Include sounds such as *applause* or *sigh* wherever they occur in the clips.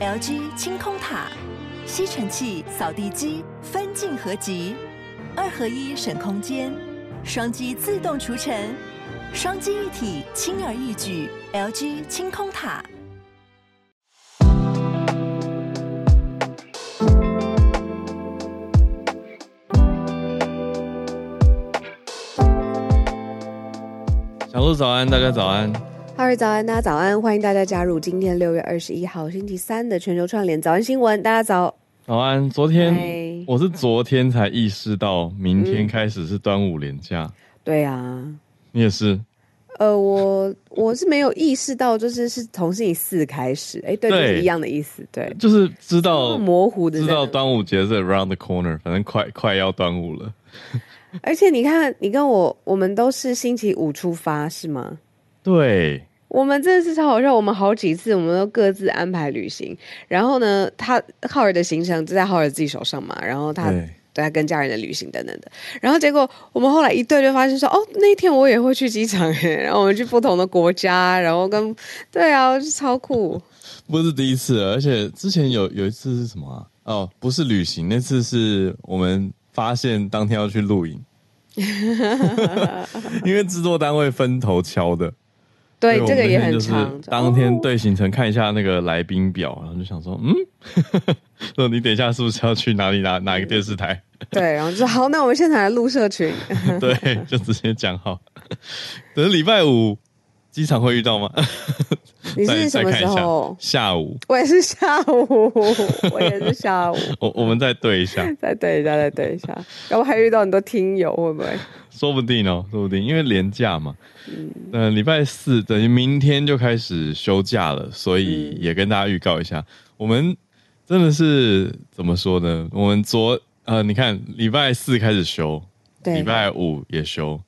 LG 清空塔，吸尘器、扫地机分镜合集，二合一省空间，双击自动除尘，双击一体轻而易举。LG 清空塔。小鹿早安，大家早安。哈喽早安，大家早安，欢迎大家加入今天六月二十一号星期三的全球串联早安新闻。大家早，早安。昨天 Hi 我是昨天才意识到，明天开始是端午连假。嗯、对啊，你也是。呃，我我是没有意识到，就是是从星期四开始。哎，对，对就是一样的意思。对，就是知道模糊的，知道端午节是 around the corner，反正快快要端午了。而且你看，你跟我，我们都是星期五出发，是吗？对，我们真的是超好笑。我们好几次，我们都各自安排旅行。然后呢，他浩尔的行程就在浩尔自己手上嘛。然后他对他跟家人的旅行等等的。然后结果我们后来一对就发现说，哦，那一天我也会去机场耶。然后我们去不同的国家，然后跟对啊，就超酷。*laughs* 不是第一次，而且之前有有一次是什么啊？哦，不是旅行，那次是我们。发现当天要去露营，*laughs* 因为制作单位分头敲的。对，这个也很长。当天对行程看一下那个来宾表，然后就想说，嗯，*laughs* 说你等一下是不是要去哪里哪哪一个电视台？*laughs* 对，然后就说好，那我们现场来录社群。*laughs* 对，就直接讲好。等礼拜五。机场会遇到吗？*laughs* 你是什么时候？下午。我也是下午，我也是下午。*laughs* 我我们再对一下，再对一下，再对一下。然后还遇到很多听友，会不会？说不定哦，说不定，因为连假嘛。嗯。呃，礼拜四等于明天就开始休假了，所以也跟大家预告一下，嗯、我们真的是怎么说呢？我们昨呃，你看礼拜四开始休，礼拜五也休，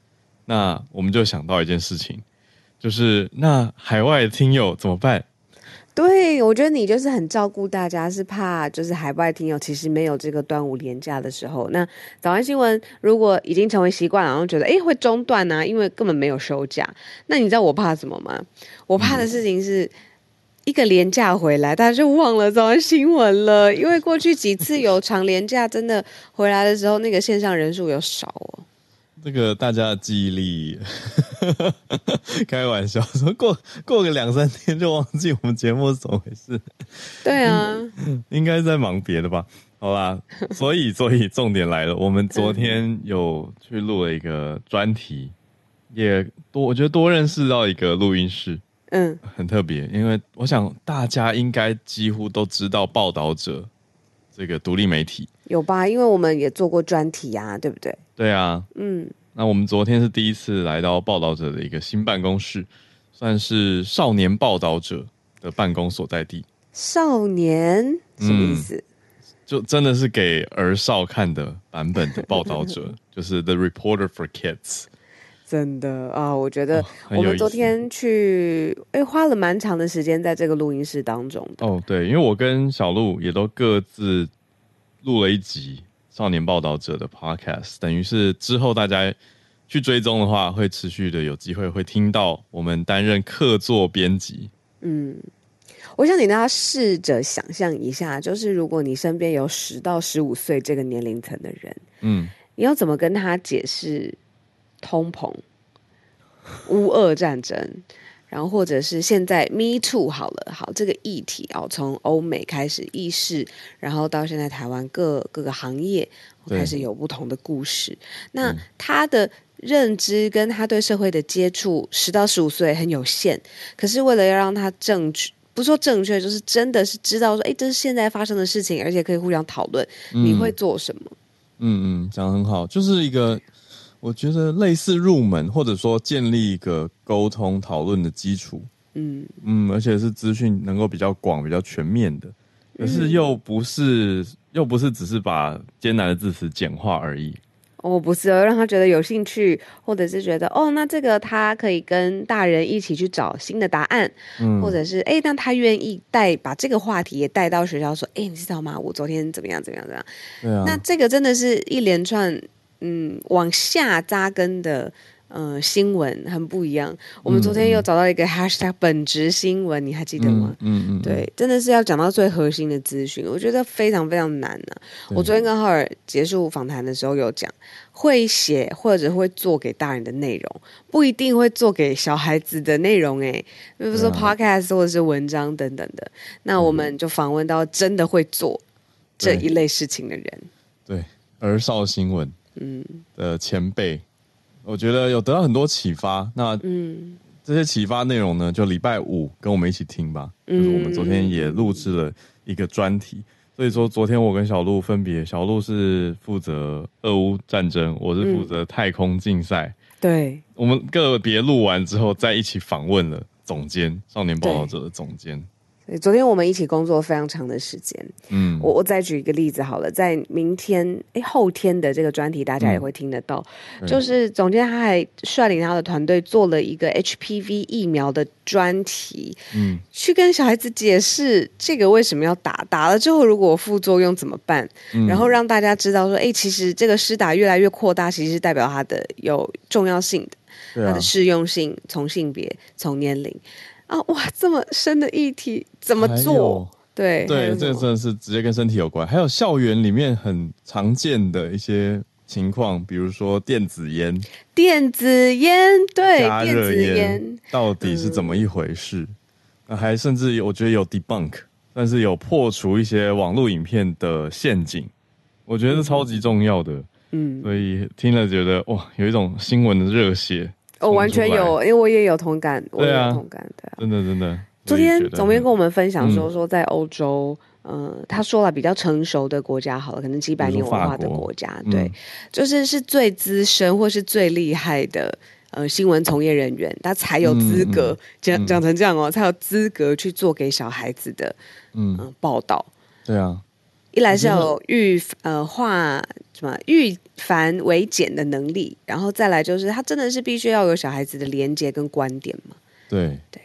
那我们就想到一件事情。就是那海外听友怎么办？对，我觉得你就是很照顾大家，是怕就是海外听友其实没有这个端午连假的时候，那早安新闻如果已经成为习惯，然后觉得诶会中断啊，因为根本没有休假。那你知道我怕什么吗？我怕的事情是一个连假回来，大家就忘了早安新闻了，因为过去几次有长连假，真的回来的时候那个线上人数有少哦。这个大家的记忆力，*laughs* 开玩笑说过过个两三天就忘记我们节目是怎么回事？对啊，应该在忙别的吧？好吧，所以所以重点来了，我们昨天有去录了一个专题，也多我觉得多认识到一个录音室，嗯，很特别，因为我想大家应该几乎都知道报道者这个独立媒体。有吧？因为我们也做过专题啊，对不对？对啊，嗯。那我们昨天是第一次来到报道者的一个新办公室，算是少年报道者的办公所在地。少年什么意思？嗯，就真的是给儿少看的版本的报道者，*laughs* 就是 The Reporter for Kids。真的啊，我觉得我们昨天去，哎、哦，花了蛮长的时间在这个录音室当中的。哦，对，因为我跟小鹿也都各自。录了一集少年报道者的 podcast，等于是之后大家去追踪的话，会持续的有机会会听到我们担任客座编辑。嗯，我想请大家试着想象一下，就是如果你身边有十到十五岁这个年龄层的人，嗯，你要怎么跟他解释通膨、乌俄战争？然后，或者是现在 Me Too 好了，好这个议题哦，从欧美开始意识，然后到现在台湾各各个行业开始有不同的故事。那他的认知跟他对社会的接触，十到十五岁很有限。可是为了要让他正确，不说正确，就是真的是知道说，哎，这是现在发生的事情，而且可以互相讨论。嗯、你会做什么？嗯嗯，讲得很好，就是一个。我觉得类似入门，或者说建立一个沟通讨论的基础，嗯嗯，而且是资讯能够比较广、比较全面的，可是又不是、嗯、又不是只是把艰难的字词简化而已。哦，不是，让他觉得有兴趣，或者是觉得哦，那这个他可以跟大人一起去找新的答案，嗯，或者是哎，那他愿意带把这个话题也带到学校，说，哎，你知道吗？我昨天怎么样怎么样怎么样？对啊，那这个真的是一连串。嗯，往下扎根的呃，新闻很不一样。我们昨天又找到一个 hashtag 本职新闻，你还记得吗？嗯嗯，对，真的是要讲到最核心的资讯，我觉得非常非常难呢、啊。我昨天跟浩尔结束访谈的时候有讲，会写或者会做给大人的内容，不一定会做给小孩子的内容。哎，比如说 podcast 或者是文章等等的。那我们就访问到真的会做这一类事情的人，对，儿少新闻，嗯的前辈。我觉得有得到很多启发。那嗯，这些启发内容呢，就礼拜五跟我们一起听吧。就是我们昨天也录制了一个专题。所以说，昨天我跟小鹿分别，小鹿是负责俄乌战争，我是负责太空竞赛。对，我们个别录完之后，再一起访问了总监，少年报道者的总监。昨天我们一起工作非常长的时间。嗯，我我再举一个例子好了，在明天哎后天的这个专题，大家也会听得到。嗯、就是总监他还率领他的团队做了一个 HPV 疫苗的专题，嗯，去跟小孩子解释这个为什么要打，打了之后如果副作用怎么办，嗯、然后让大家知道说，哎，其实这个施打越来越扩大，其实是代表它的有重要性的，它的适用性从性别从年龄。啊哇，这么深的议题怎么做？对对，这个真的是直接跟身体有关。还有校园里面很常见的一些情况，比如说电子烟、电子烟，对，加热烟到底是怎么一回事？那、嗯、还甚至我觉得有 debunk，但是有破除一些网络影片的陷阱，我觉得是超级重要的。嗯，所以听了觉得哇，有一种新闻的热血。我、哦、完全有，因为我也有同感，我也有同感，对啊，真的真的。昨天总编跟我们分享说，说在欧洲，嗯、呃，他说了比较成熟的国家，好了，可能几百年文化的国家，对，嗯、就是是最资深或是最厉害的呃新闻从业人员，他才有资格讲讲、嗯、成这样哦，才有资格去做给小孩子的嗯、呃、报道。对啊，一来是有预呃化什么预。繁为简的能力，然后再来就是他真的是必须要有小孩子的连接跟观点嘛？对对，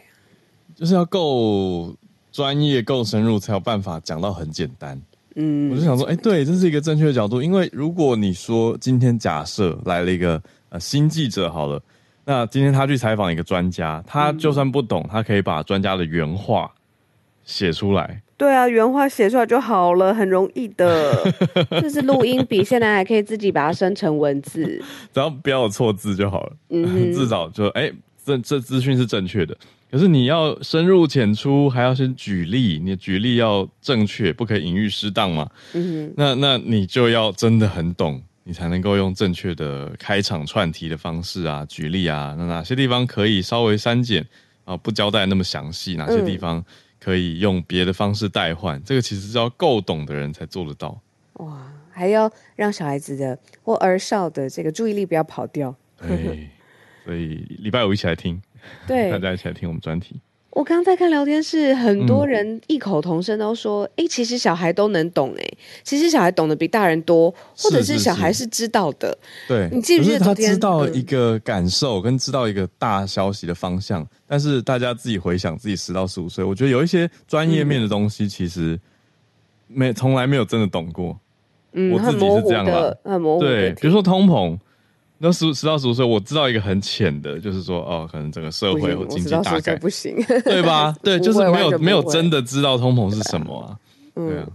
就是要够专业、够深入，才有办法讲到很简单。嗯，我就想说，哎，对，这是一个正确的角度。因为如果你说今天假设来了一个呃新记者，好了，那今天他去采访一个专家，他就算不懂，他可以把专家的原话写出来。对啊，原话写出来就好了，很容易的。*laughs* 这是录音笔，现在还可以自己把它生成文字，*laughs* 只要不要有错字就好了。嗯，至少就哎，这这资讯是正确的。可是你要深入浅出，还要先举例，你的举例要正确，不可以隐喻失当嘛。嗯哼，那那你就要真的很懂，你才能够用正确的开场串题的方式啊，举例啊，那哪些地方可以稍微删减啊，不交代那么详细，哪些地方。嗯可以用别的方式代换，这个其实是要够懂的人才做得到。哇，还要让小孩子的或儿少的这个注意力不要跑掉。对，所以礼拜五一起来听，对，*laughs* 大家一起来听我们专题。我刚刚在看聊天室，很多人异口同声都说：“哎、嗯，其实小孩都能懂，哎，其实小孩懂得比大人多，或者是小孩是知道的。是是是”对，你记不记得他知道一个感受，跟知道一个大消息的方向，嗯、但是大家自己回想自己十到十五岁，我觉得有一些专业面的东西，其实没从来没有真的懂过。嗯，我自己是这样的，很模糊。对，比如说通膨。那十十到十五岁，我知道一个很浅的，就是说，哦，可能整个社会或经济大概不行，对吧？*laughs* 对，就是没有没有真的知道通膨是什么啊？对啊，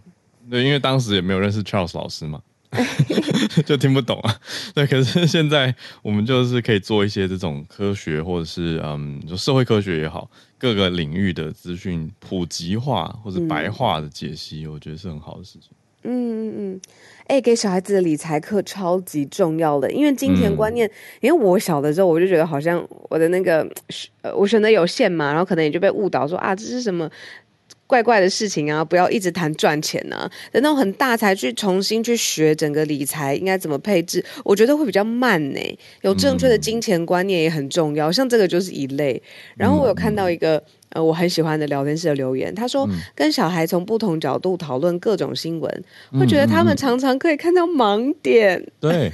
对，因为当时也没有认识 Charles 老师嘛，*laughs* 就听不懂啊。对，可是现在我们就是可以做一些这种科学，或者是嗯，就社会科学也好，各个领域的资讯普及化或者白话的解析，我觉得是很好的事情。嗯嗯嗯，哎、欸，给小孩子的理财课超级重要的，因为金钱观念，嗯、因为我小的时候我就觉得好像我的那个呃，我选择有限嘛，然后可能也就被误导说啊，这是什么怪怪的事情啊，不要一直谈赚钱啊，等到很大才去重新去学整个理财应该怎么配置，我觉得会比较慢呢。有正确的金钱观念也很重要，像这个就是一类。然后我有看到一个。呃，我很喜欢的聊天室的留言，他说跟小孩从不同角度讨论各种新闻，嗯、会觉得他们常常可以看到盲点。嗯、对，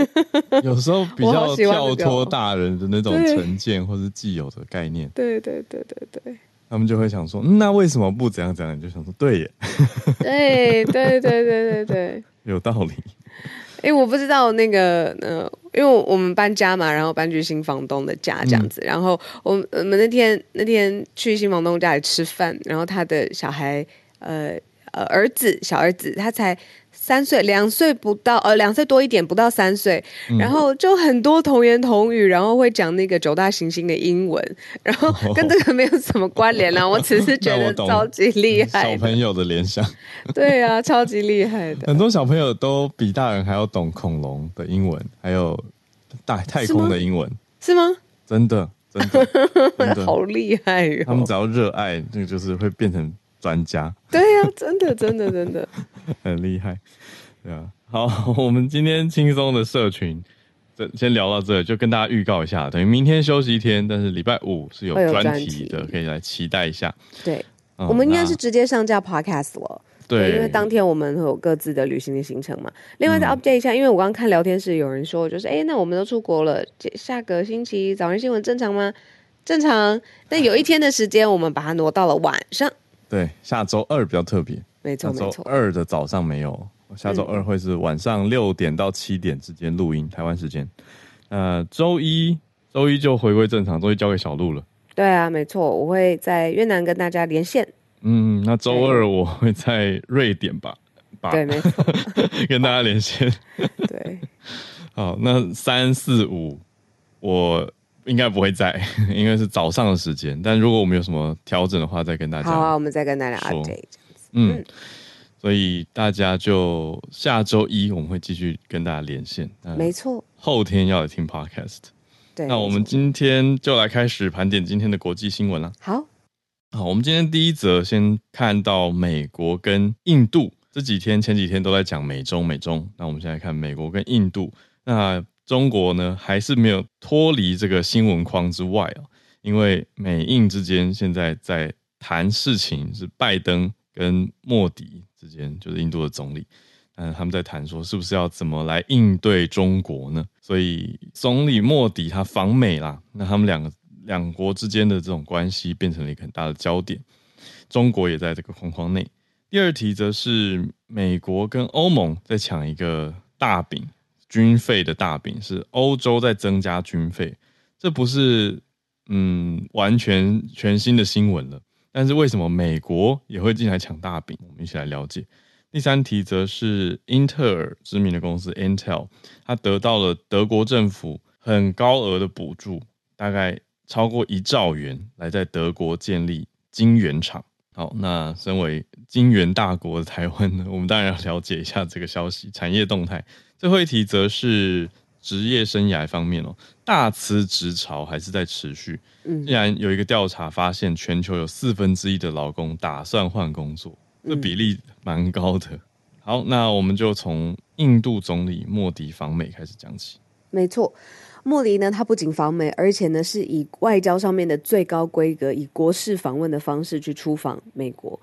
有时候比较 *laughs* 跳脱大人的那种成见或是既有的概念。对对对对对，他们就会想说，那为什么不怎样怎样？你就想说，对耶，对 *laughs* 对对对对对，有道理。哎，我不知道那个呃，因为我们搬家嘛，然后搬去新房东的家这样子，嗯、然后我们我们那天那天去新房东家里吃饭，然后他的小孩呃呃儿子小儿子他才。三岁，两岁不到，呃，两岁多一点，不到三岁，嗯、然后就很多童言童语，然后会讲那个九大行星的英文，然后跟这个没有什么关联啦、啊，我只是觉得超级厉害，小朋友的联想，对啊，超级厉害的，很多小朋友都比大人还要懂恐龙的英文，还有大太空的英文，是吗？真的，真的，真的 *laughs* 好厉害哟、哦！他们只要热爱，那个就是会变成专家。对呀、啊，真的，真的，真的 *laughs* 很厉害。对啊，好，*laughs* 我们今天轻松的社群，这先聊到这，就跟大家预告一下，等于明天休息一天，但是礼拜五是有专题的，可以来期待一下。对，嗯、我们应该是直接上架 podcast 了。对，因为当天我们会有各自的旅行的行程嘛。另外再 update 一下，嗯、因为我刚刚看聊天室有人说，就是哎，那我们都出国了，下个星期早安新闻正常吗？正常。但有一天的时间，我们把它挪到了晚上。对，下周二比较特别，没错没错，周二的早上没有。下周二会是晚上六点到七点之间录音，台湾时间。呃，周一周一就回归正常，周一交给小鹿了。对啊，没错，我会在越南跟大家连线。嗯，那周二我会在瑞典吧？对，没错，*laughs* 跟大家连线。对，好，那三四五我应该不会在，*laughs* 因为是早上的时间。但如果我们有什么调整的话，再跟大家。好啊，我们再跟大家 update 这样子。嗯。嗯所以大家就下周一我们会继续跟大家连线，没错。后天要来听 podcast，对。那我们今天就来开始盘点今天的国际新闻了。好，好，我们今天第一则先看到美国跟印度这几天前几天都在讲美中美中，那我们现在看美国跟印度，那中国呢还是没有脱离这个新闻框之外啊，因为美印之间现在在谈事情，是拜登跟莫迪。之间就是印度的总理，嗯，他们在谈说是不是要怎么来应对中国呢？所以总理莫迪他访美啦，那他们两个两国之间的这种关系变成了一个很大的焦点，中国也在这个框框内。第二题则是美国跟欧盟在抢一个大饼，军费的大饼是欧洲在增加军费，这不是嗯完全全新的新闻了。但是为什么美国也会进来抢大饼？我们一起来了解。第三题则是英特尔知名的公司 Intel，它得到了德国政府很高额的补助，大概超过一兆元，来在德国建立晶圆厂。好，那身为晶圆大国的台湾呢，我们当然要了解一下这个消息产业动态。最后一题则是。职业生涯方面哦，大辞职潮还是在持续。嗯，既然有一个调查发现，全球有四分之一的劳工打算换工作，这比例蛮高的。好，那我们就从印度总理莫迪访美开始讲起。没错，莫迪呢，他不仅访美，而且呢是以外交上面的最高规格，以国事访问的方式去出访美国。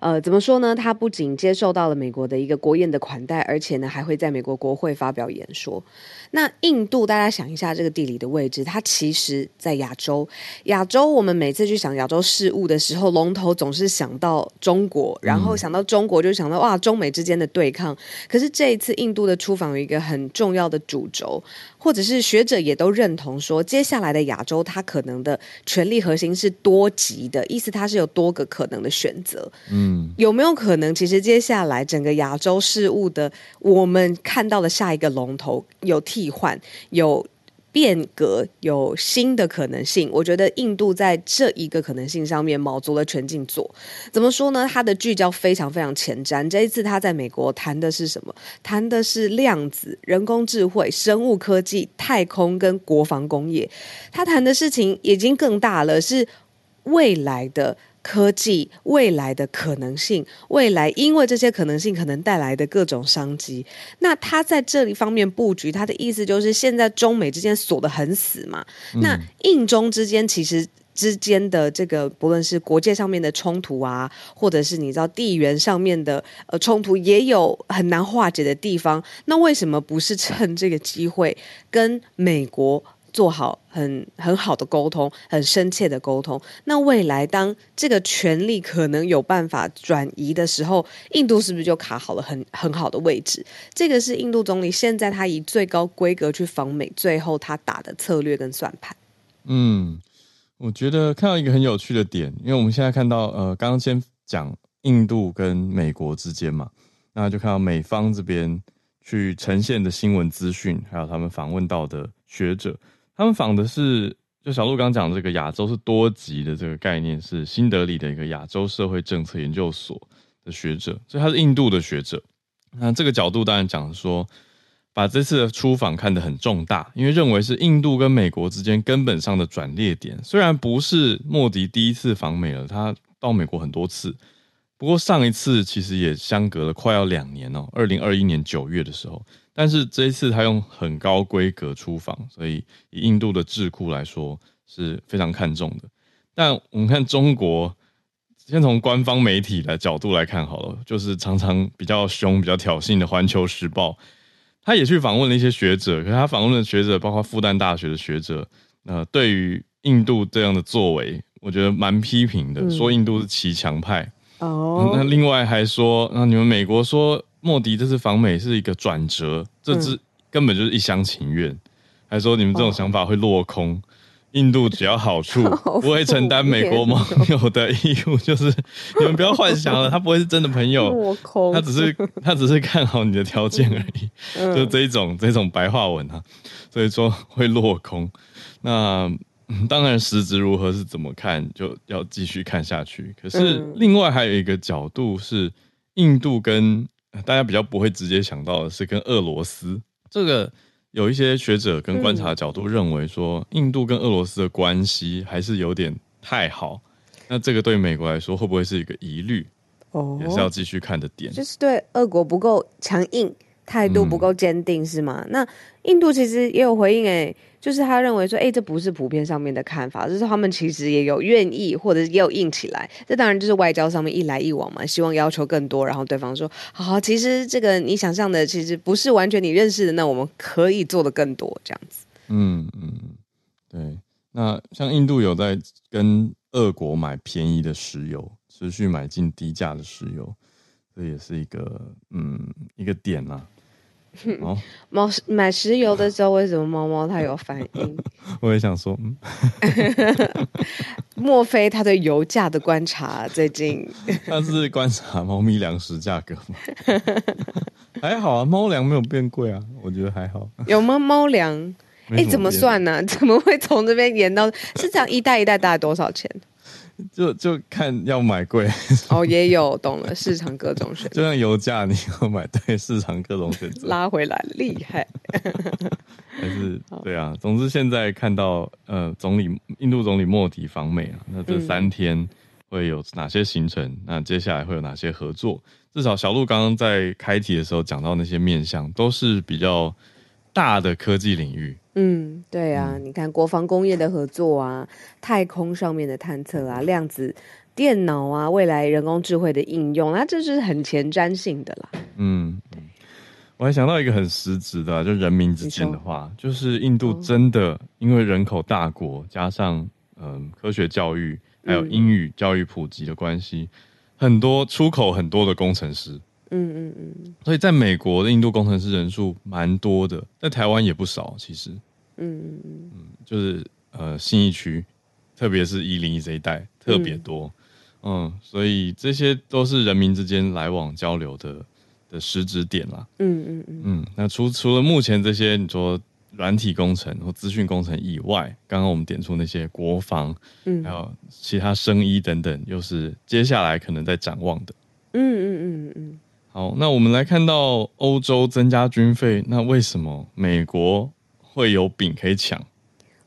呃，怎么说呢？他不仅接受到了美国的一个国宴的款待，而且呢，还会在美国国会发表演说。那印度，大家想一下这个地理的位置，它其实在亚洲。亚洲，我们每次去想亚洲事务的时候，龙头总是想到中国，然后想到中国就想到哇，中美之间的对抗。可是这一次印度的出访有一个很重要的主轴，或者是学者也都认同说，接下来的亚洲它可能的权力核心是多极的，意思它是有多个可能的选择。嗯。有没有可能，其实接下来整个亚洲事务的，我们看到的下一个龙头有替换、有变革、有新的可能性？我觉得印度在这一个可能性上面卯足了全劲做。怎么说呢？它的聚焦非常非常前瞻。这一次他在美国谈的是什么？谈的是量子、人工智慧、生物科技、太空跟国防工业。他谈的事情已经更大了，是未来的。科技未来的可能性，未来因为这些可能性可能带来的各种商机，那他在这一方面布局，他的意思就是现在中美之间锁得很死嘛。嗯、那印中之间其实之间的这个不论是国界上面的冲突啊，或者是你知道地缘上面的呃冲突，也有很难化解的地方。那为什么不是趁这个机会跟美国？做好很很好的沟通，很深切的沟通。那未来当这个权力可能有办法转移的时候，印度是不是就卡好了很很好的位置？这个是印度总理现在他以最高规格去访美，最后他打的策略跟算盘。嗯，我觉得看到一个很有趣的点，因为我们现在看到呃，刚刚先讲印度跟美国之间嘛，那就看到美方这边去呈现的新闻资讯，还有他们访问到的学者。他们访的是，就小鹿刚讲的这个亚洲是多极的这个概念，是新德里的一个亚洲社会政策研究所的学者，所以他是印度的学者。那这个角度当然讲说，把这次的出访看得很重大，因为认为是印度跟美国之间根本上的转捩点。虽然不是莫迪第一次访美了，他到美国很多次，不过上一次其实也相隔了快要两年哦，二零二一年九月的时候。但是这一次他用很高规格出访，所以以印度的智库来说是非常看重的。但我们看中国，先从官方媒体的角度来看好了，就是常常比较凶、比较挑衅的《环球时报》，他也去访问了一些学者，可是他访问的学者包括复旦大学的学者，呃，对于印度这样的作为，我觉得蛮批评的，说印度是骑墙派。哦、嗯，那另外还说，那你们美国说。莫迪这次访美是一个转折，这只根本就是一厢情愿，嗯、还说你们这种想法会落空，哦、印度只要 *laughs* 好处，不会承担美国盟友的义务，就是 *laughs* 你们不要幻想了，他不会是真的朋友，他只是他只是看好你的条件而已，嗯、就这一种这种白话文啊，所以说会落空。那当然实质如何是怎么看，就要继续看下去。可是另外还有一个角度是印度跟大家比较不会直接想到的是跟俄罗斯这个，有一些学者跟观察角度认为说，印度跟俄罗斯的关系还是有点太好。那这个对美国来说会不会是一个疑虑？哦，也是要继续看的点，就是对俄国不够强硬，态度不够坚定，是吗？那印度其实也有回应，诶。就是他认为说，哎、欸，这不是普遍上面的看法，就是他们其实也有愿意，或者也有硬起来。这当然就是外交上面一来一往嘛，希望要求更多，然后对方说，好，好，其实这个你想象的，其实不是完全你认识的，那我们可以做的更多，这样子。嗯嗯，对。那像印度有在跟俄国买便宜的石油，持续买进低价的石油，这也是一个嗯一个点呐、啊。哦，猫买石油的时候，为什么猫猫它有反应？*laughs* 我也想说，嗯，*laughs* 莫非他对油价的观察最近？*laughs* 他是观察猫咪粮食价格吗？还好啊，猫粮没有变贵啊，我觉得还好。有吗？猫粮？哎、欸，怎么算呢、啊？怎么会从这边延到？是这样一袋一袋大概多少钱？*laughs* 就就看要买贵哦，也有懂了，市场各种选择，就像油价，你要买对市场各种选择，拉回来厉害，*laughs* 还是对啊。总之现在看到呃，总理印度总理莫迪访美啊，那这三天会有哪些行程？嗯、那接下来会有哪些合作？至少小鹿刚刚在开题的时候讲到那些面向，都是比较大的科技领域。嗯，对啊，嗯、你看国防工业的合作啊，太空上面的探测啊，量子电脑啊，未来人工智慧的应用，那这是很前瞻性的啦。嗯，我还想到一个很实质的、啊，就人民之间的话，就是印度真的因为人口大国，加上嗯、呃、科学教育还有英语教育普及的关系，嗯、很多出口很多的工程师。嗯嗯嗯，所以在美国的印度工程师人数蛮多的，在台湾也不少，其实。嗯嗯嗯，就是呃信义区，特别是一零一这一带特别多，嗯，嗯，所以这些都是人民之间来往交流的的实质点啦。嗯嗯嗯嗯，那除除了目前这些你说软体工程或资讯工程以外，刚刚我们点出那些国防，嗯，还有其他生医等等，又是接下来可能在展望的。嗯嗯嗯嗯嗯。好，那我们来看到欧洲增加军费，那为什么美国？会有饼可以抢，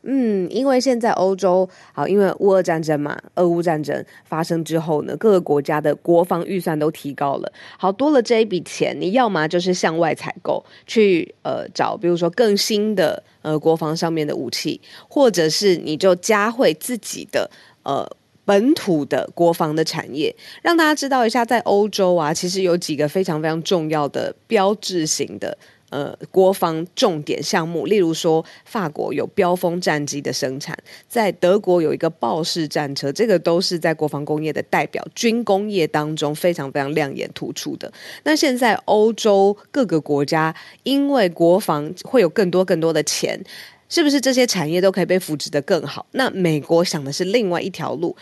嗯，因为现在欧洲好，因为乌俄战争嘛，俄乌战争发生之后呢，各个国家的国防预算都提高了，好，多了这一笔钱，你要么就是向外采购，去呃找，比如说更新的呃国防上面的武器，或者是你就加惠自己的呃本土的国防的产业，让大家知道一下，在欧洲啊，其实有几个非常非常重要的标志性的。呃国防重点项目，例如说法国有标风战机的生产，在德国有一个豹式战车，这个都是在国防工业的代表军工业当中非常非常亮眼突出的。那现在欧洲各个国家因为国防会有更多更多的钱，是不是这些产业都可以被扶持得更好？那美国想的是另外一条路。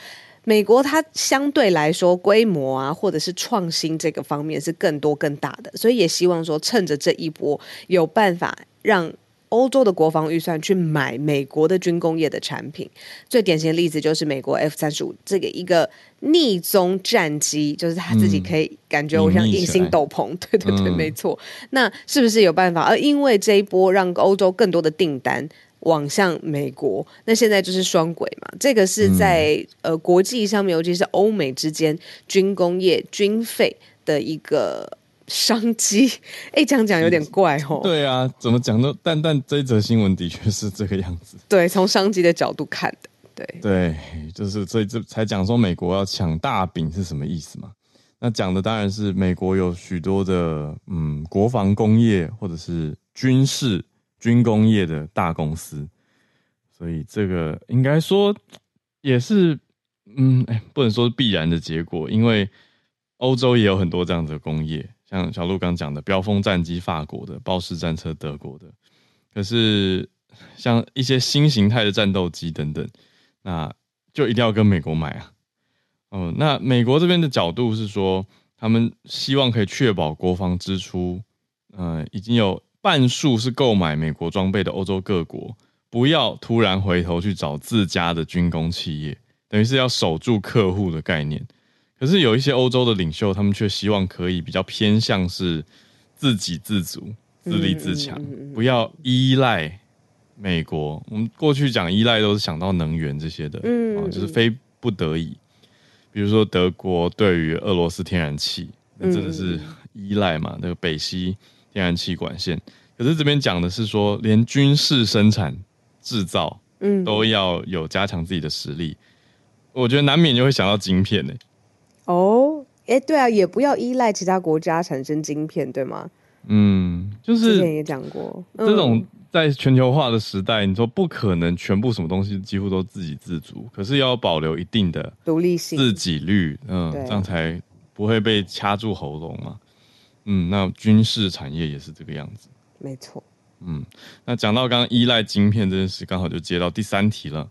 美国它相对来说规模啊，或者是创新这个方面是更多更大的，所以也希望说趁着这一波有办法让欧洲的国防预算去买美国的军工业的产品。最典型的例子就是美国 F 三十五这个一个逆踪战机，就是他自己可以感觉我像隐形斗篷，对对对，没错。那是不是有办法？而因为这一波让欧洲更多的订单。往向美国，那现在就是双轨嘛。这个是在、嗯、呃国际上面，尤其是欧美之间军工业军费的一个商机。*laughs* 哎，这样讲有点怪哦。对啊，怎么讲都，但但这则新闻的确是这个样子。*laughs* 对，从商机的角度看的，对对，就是所以这才讲说美国要抢大饼是什么意思嘛？那讲的当然是美国有许多的嗯国防工业或者是军事。军工业的大公司，所以这个应该说也是，嗯，哎，不能说是必然的结果，因为欧洲也有很多这样子的工业，像小鹿刚讲的飙风战机，法国的豹式战车，德国的。可是像一些新形态的战斗机等等，那就一定要跟美国买啊。嗯，那美国这边的角度是说，他们希望可以确保国防支出，嗯，已经有。半数是购买美国装备的欧洲各国，不要突然回头去找自家的军工企业，等于是要守住客户的概念。可是有一些欧洲的领袖，他们却希望可以比较偏向是自给自足、自立自强，不要依赖美国。我们过去讲依赖都是想到能源这些的，啊，就是非不得已。比如说德国对于俄罗斯天然气，那真的是依赖嘛，那个北溪。天然气管线，可是这边讲的是说，连军事生产制造，嗯，都要有加强自己的实力。我觉得难免就会想到晶片呢。哦，哎、欸，对啊，也不要依赖其他国家产生晶片，对吗？嗯，就是之前也讲过，嗯、这种在全球化的时代，你说不可能全部什么东西几乎都自给自足，可是要保留一定的独立性、自给率，嗯，这样才不会被掐住喉咙嘛。嗯，那军事产业也是这个样子，没错。嗯，那讲到刚刚依赖晶片这件事，刚好就接到第三题了。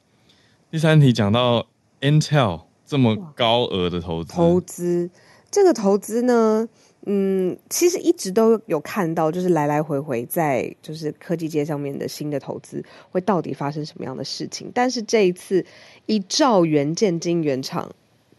第三题讲到 Intel 这么高额的投资，投资这个投资呢，嗯，其实一直都有看到，就是来来回回在就是科技界上面的新的投资会到底发生什么样的事情。但是这一次一兆元建晶原厂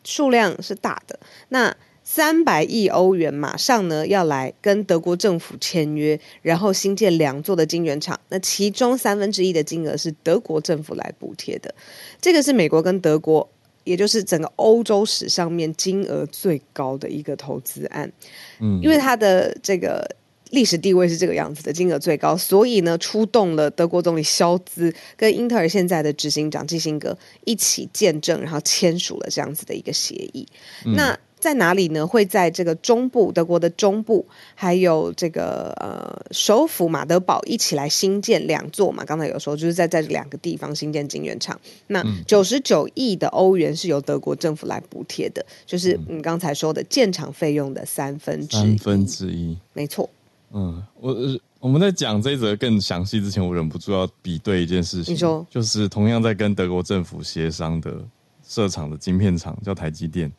数量是大的，那。三百亿欧元，马上呢要来跟德国政府签约，然后新建两座的晶圆厂。那其中三分之一的金额是德国政府来补贴的。这个是美国跟德国，也就是整个欧洲史上面金额最高的一个投资案。嗯，因为它的这个历史地位是这个样子的，金额最高，所以呢出动了德国总理肖兹跟英特尔现在的执行长基辛格一起见证，然后签署了这样子的一个协议。嗯、那在哪里呢？会在这个中部，德国的中部，还有这个呃首府马德堡一起来新建两座嘛。刚才有说，就是在在这两个地方新建晶圆厂。那九十九亿的欧元是由德国政府来补贴的，就是你刚才说的建厂费用的三分之一。三分之一，没错。嗯，我我们在讲这一则更详细之前，我忍不住要比对一件事情。你说，就是同样在跟德国政府协商的设厂的晶片厂叫台积电。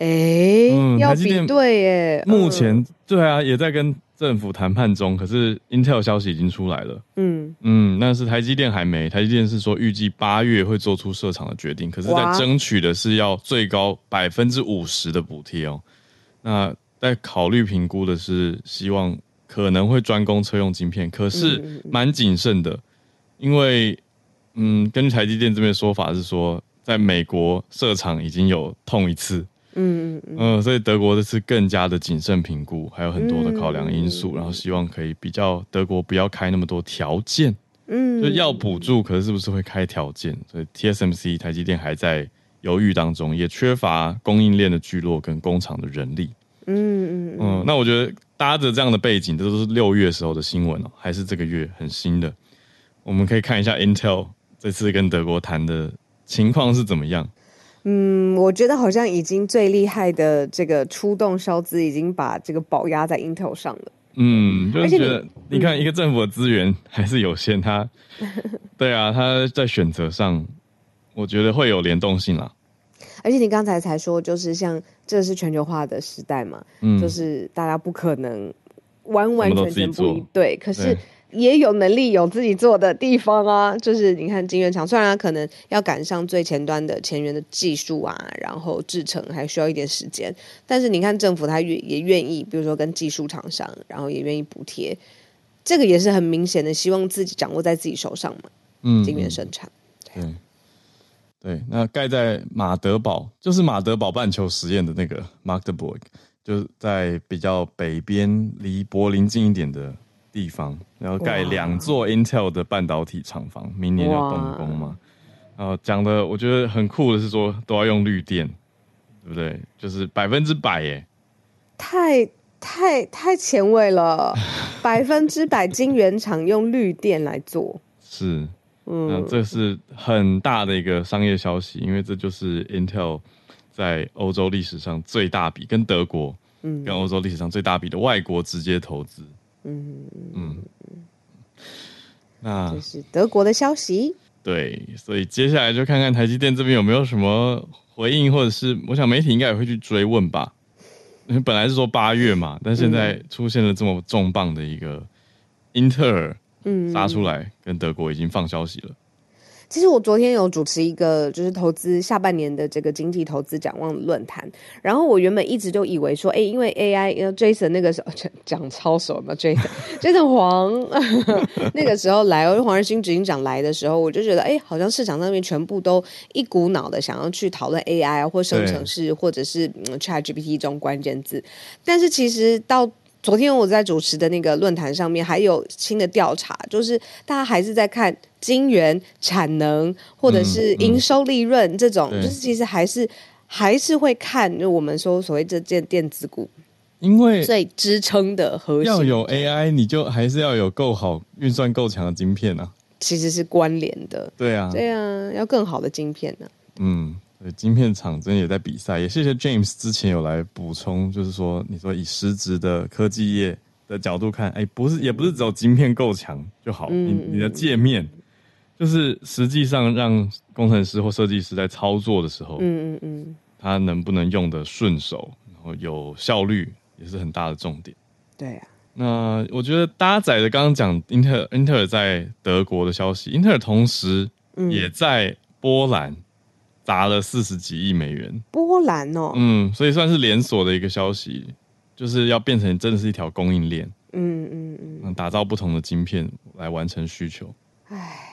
哎、欸，嗯，要比对耶。目前、嗯、对啊，也在跟政府谈判中。可是 Intel 消息已经出来了，嗯嗯，但是台积电还没。台积电是说预计八月会做出设厂的决定，可是在争取的是要最高百分之五十的补贴哦。那在考虑评估的是希望可能会专攻车用晶片，可是蛮谨慎的，因为嗯，根据台积电这边说法是说，在美国设厂已经有痛一次。嗯嗯嗯，所以德国这次更加的谨慎评估，还有很多的考量因素，嗯、然后希望可以比较德国不要开那么多条件，嗯，就要补助，可是是不是会开条件？所以 TSMC 台积电还在犹豫当中，也缺乏供应链的聚落跟工厂的人力，嗯嗯嗯，那我觉得搭着这样的背景，这都是六月时候的新闻哦，还是这个月很新的。我们可以看一下 Intel 这次跟德国谈的情况是怎么样。嗯，我觉得好像已经最厉害的这个出动烧资，已经把这个宝压在 Intel 上了。嗯，就是觉得你，看一个政府的资源 *laughs* 还是有限，他，*laughs* 对啊，他在选择上，我觉得会有联动性啦。而且你刚才才说，就是像这是全球化的时代嘛，嗯，就是大家不可能完完全全不一对，可是也有能力有自己做的地方啊。就是你看晶圆厂，虽然可能要赶上最前端的前沿的技术啊，然后制成还需要一点时间，但是你看政府他愿也愿意，比如说跟技术厂商，然后也愿意补贴，这个也是很明显的，希望自己掌握在自己手上嘛。嗯，晶圆生产，对。那盖在马德堡，就是马德堡半球实验的那个 Magdeburg，就是在比较北边，离柏林近一点的地方，然后盖两座 Intel 的半导体厂房，明年要动工嘛。然后讲的我觉得很酷的是说，都要用绿电，对不对？就是百分之百耶，太太太前卫了，*laughs* 百分之百晶圆厂用绿电来做，是。嗯，这是很大的一个商业消息，因为这就是 Intel 在欧洲历史上最大笔跟德国，嗯，跟欧洲历史上最大笔的外国直接投资，嗯嗯，那这是德国的消息，对，所以接下来就看看台积电这边有没有什么回应，或者是我想媒体应该也会去追问吧，因为本来是说八月嘛，但现在出现了这么重磅的一个英特尔。嗯，杀出来跟德国已经放消息了。其实我昨天有主持一个就是投资下半年的这个经济投资展望论坛，然后我原本一直就以为说，哎，因为 AI，因为 Jason 那个时候 *laughs* 讲超熟嘛，Jason，Jason 黄 *laughs* 那个时候来，黄仁勋执行长来的时候，我就觉得，哎，好像市场上面全部都一股脑的想要去讨论 AI 或生成式或者是 ChatGPT 这种关键字，但是其实到。昨天我在主持的那个论坛上面，还有新的调查，就是大家还是在看晶圆产能或者是营收利润这种，嗯嗯、就是其实还是还是会看，就我们说所谓这件电子股，因为最支撑的核心。要有 AI，你就还是要有够好运算够强的晶片啊，其实是关联的，对啊，对啊，要更好的晶片呢、啊，嗯。对，晶片厂真的也在比赛，也谢谢 James 之前有来补充，就是说，你说以实质的科技业的角度看，哎，不是，也不是只有晶片够强就好，嗯、你你的界面，就是实际上让工程师或设计师在操作的时候，嗯嗯嗯，他能不能用的顺手，然后有效率，也是很大的重点。对啊，那我觉得搭载的刚刚讲英特尔，英特尔在德国的消息，英特尔同时也在波兰。砸了四十几亿美元，波兰哦，嗯，所以算是连锁的一个消息，就是要变成真的是一条供应链，嗯嗯嗯，打造不同的晶片来完成需求，唉，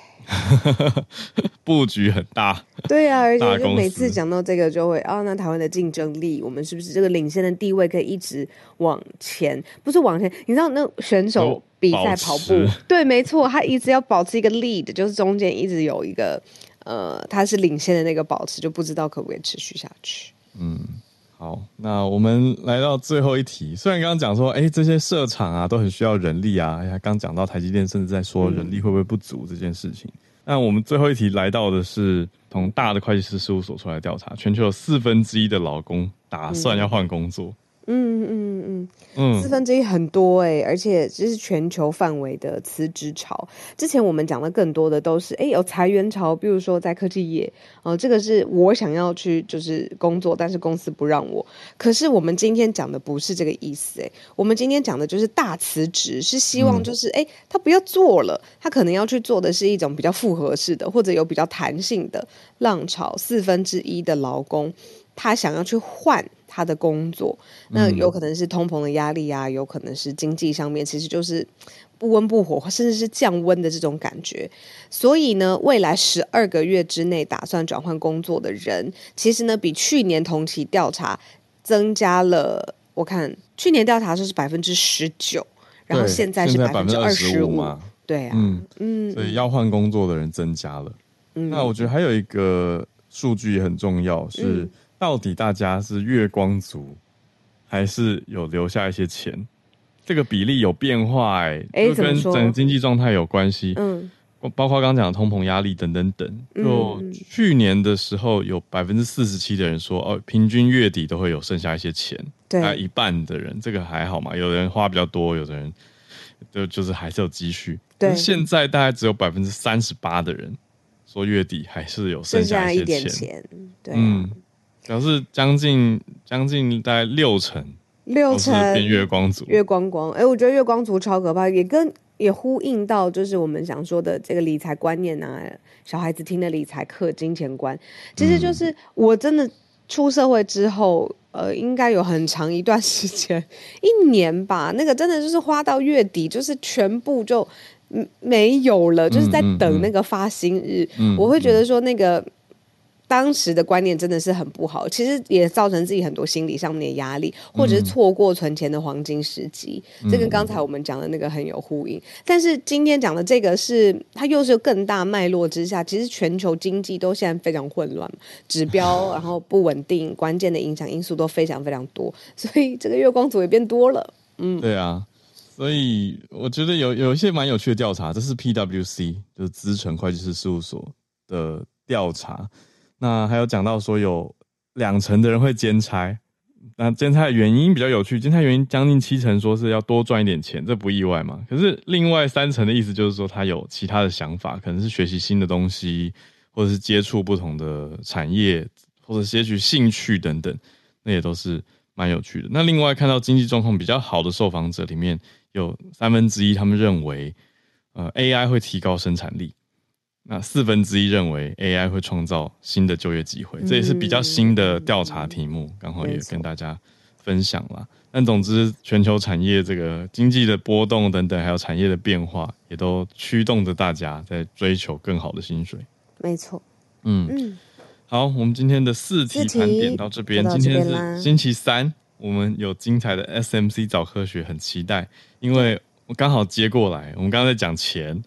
*laughs* 布局很大，对啊，而且就每次讲到这个就会哦，那台湾的竞争力，我们是不是这个领先的地位可以一直往前？不是往前，你知道那选手比赛跑步，对，没错，他一直要保持一个 lead，就是中间一直有一个。呃，他是领先的那个保持，就不知道可不可以持续下去。嗯，好，那我们来到最后一题。虽然刚刚讲说，哎，这些设厂啊都很需要人力啊，哎，刚讲到台积电甚至在说人力会不会不足这件事情。那、嗯、我们最后一题来到的是从大的会计师事务所出来调查，全球有四分之一的劳工打算要换工作。嗯嗯嗯嗯嗯，四分之一很多哎、欸，而且这是全球范围的辞职潮。之前我们讲的更多的都是哎、有裁员潮，比如说在科技业，哦、这个是我想要去就是工作，但是公司不让我。可是我们今天讲的不是这个意思哎、我们今天讲的就是大辞职，是希望就是哎、他不要做了，他可能要去做的是一种比较复合式的，或者有比较弹性的浪潮。四分之一的劳工。他想要去换他的工作，那有可能是通膨的压力啊，有可能是经济上面，其实就是不温不火，甚至是降温的这种感觉。所以呢，未来十二个月之内打算转换工作的人，其实呢比去年同期调查增加了。我看去年调查说是百分之十九，然后现在是百分之二十五嘛？对啊，嗯嗯，所以要换工作的人增加了。嗯，那我觉得还有一个数据也很重要是。嗯到底大家是月光族，还是有留下一些钱？这个比例有变化，欸，哎，就跟整个经济状态有关系。嗯，包括刚刚讲的通膨压力等等等。就去年的时候，有百分之四十七的人说，哦，平均月底都会有剩下一些钱。对，一半的人这个还好嘛，有的人花比较多，有的人就就是还是有积蓄。对，现在大概只有百分之三十八的人说月底还是有剩下一些钱。钱对、啊，嗯，表示将近将近大概六成，六成变月光族，月光光。哎、欸，我觉得月光族超可怕，也跟也呼应到就是我们想说的这个理财观念啊，小孩子听的理财课、金钱观，其实就是我真的出社会之后。呃，应该有很长一段时间，*laughs* 一年吧。那个真的就是花到月底，就是全部就没有了，就是在等那个发薪日。嗯嗯嗯、我会觉得说那个。当时的观念真的是很不好，其实也造成自己很多心理上面的压力，或者是错过存钱的黄金时机。嗯、这跟刚才我们讲的那个很有呼应。嗯、但是今天讲的这个是它又是更大脉络之下，其实全球经济都现在非常混乱，指标 *laughs* 然后不稳定，关键的影响因素都非常非常多，所以这个月光族也变多了。嗯，对啊，所以我觉得有有一些蛮有趣的调查，这是 PwC 就是资诚会计师事务所的调查。那还有讲到说有两成的人会兼差，那兼差的原因比较有趣，兼差原因将近七成说是要多赚一点钱，这不意外嘛？可是另外三成的意思就是说他有其他的想法，可能是学习新的东西，或者是接触不同的产业，或者些许兴趣等等，那也都是蛮有趣的。那另外看到经济状况比较好的受访者里面有三分之一，他们认为呃 AI 会提高生产力。那四分之一认为 AI 会创造新的就业机会，这也是比较新的调查题目，刚好也跟大家分享了。但总之，全球产业这个经济的波动等等，还有产业的变化，也都驱动着大家在追求更好的薪水。没错，嗯。嗯，好，我们今天的四题盘点到这边，今天是星期三，我们有精彩的 SMC 早科学，很期待，因为我刚好接过来，我们刚刚在讲钱，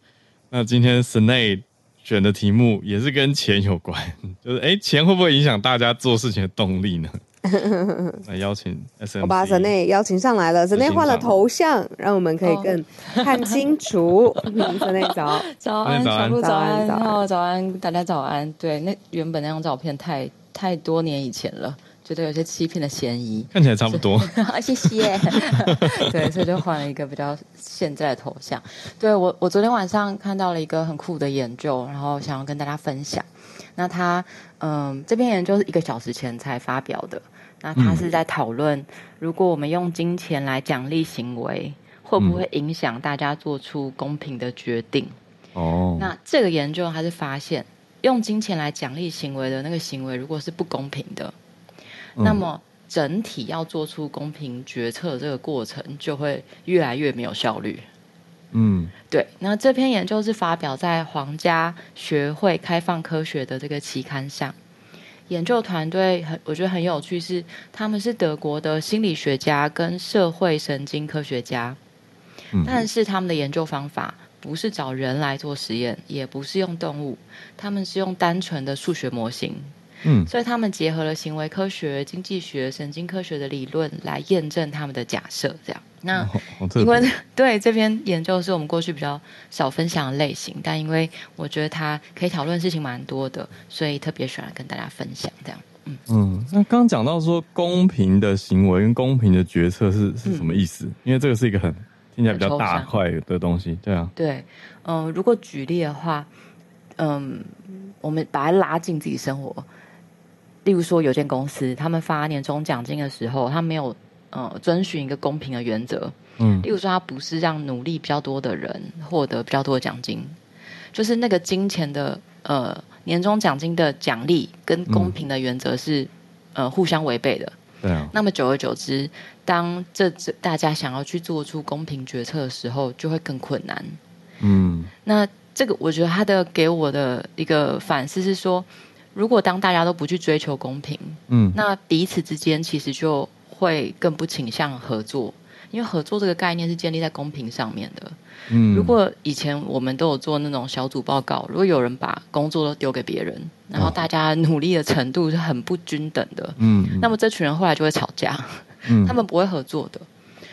那今天 Sinead 选的题目也是跟钱有关，*laughs* 就是哎，钱会不会影响大家做事情的动力呢？*laughs* 来邀请 SMC，我把 Sinead 邀请上来了，Sinead 换了头像，让我们可以更看清楚。*laughs* Sinead 早，早安，全部，早安，早安，早安，大家早安。对，那原本那张照片太太多年以前了。觉得有些欺骗的嫌疑，看起来差不多。*laughs* 谢谢。*laughs* 对，所以就换了一个比较现在的头像。对，我，我昨天晚上看到了一个很酷的研究，然后想要跟大家分享。那他，嗯，这篇研究是一个小时前才发表的。那他是在讨论，如果我们用金钱来奖励行为，会不会影响大家做出公平的决定？哦。那这个研究他是发现，用金钱来奖励行为的那个行为，如果是不公平的。那么整体要做出公平决策这个过程就会越来越没有效率。嗯，对。那这篇研究是发表在皇家学会开放科学的这个期刊上。研究团队很，我觉得很有趣是，是他们是德国的心理学家跟社会神经科学家。但是他们的研究方法不是找人来做实验，也不是用动物，他们是用单纯的数学模型。嗯，所以他们结合了行为科学、经济学、神经科学的理论来验证他们的假设。这样，那因为 *laughs* 对这篇研究是我们过去比较少分享的类型，但因为我觉得它可以讨论事情蛮多的，所以特别喜欢跟大家分享。这样，嗯嗯。那刚刚讲到说公平的行为跟公平的决策是是什么意思？嗯、因为这个是一个很听起来比较大块的东西，对啊。对，嗯、呃，如果举例的话，嗯，我们把它拉进自己生活。例如说，有间公司他们发年终奖金的时候，他没有呃遵循一个公平的原则。嗯，例如说，他不是让努力比较多的人获得比较多的奖金，就是那个金钱的呃年终奖金的奖励跟公平的原则是、嗯、呃互相违背的。对啊。那么久而久之，当这这大家想要去做出公平决策的时候，就会更困难。嗯。那这个我觉得他的给我的一个反思是说。如果当大家都不去追求公平，嗯，那彼此之间其实就会更不倾向合作，因为合作这个概念是建立在公平上面的。嗯，如果以前我们都有做那种小组报告，如果有人把工作都丢给别人，然后大家努力的程度是很不均等的，嗯，那么这群人后来就会吵架，嗯，*laughs* 他们不会合作的。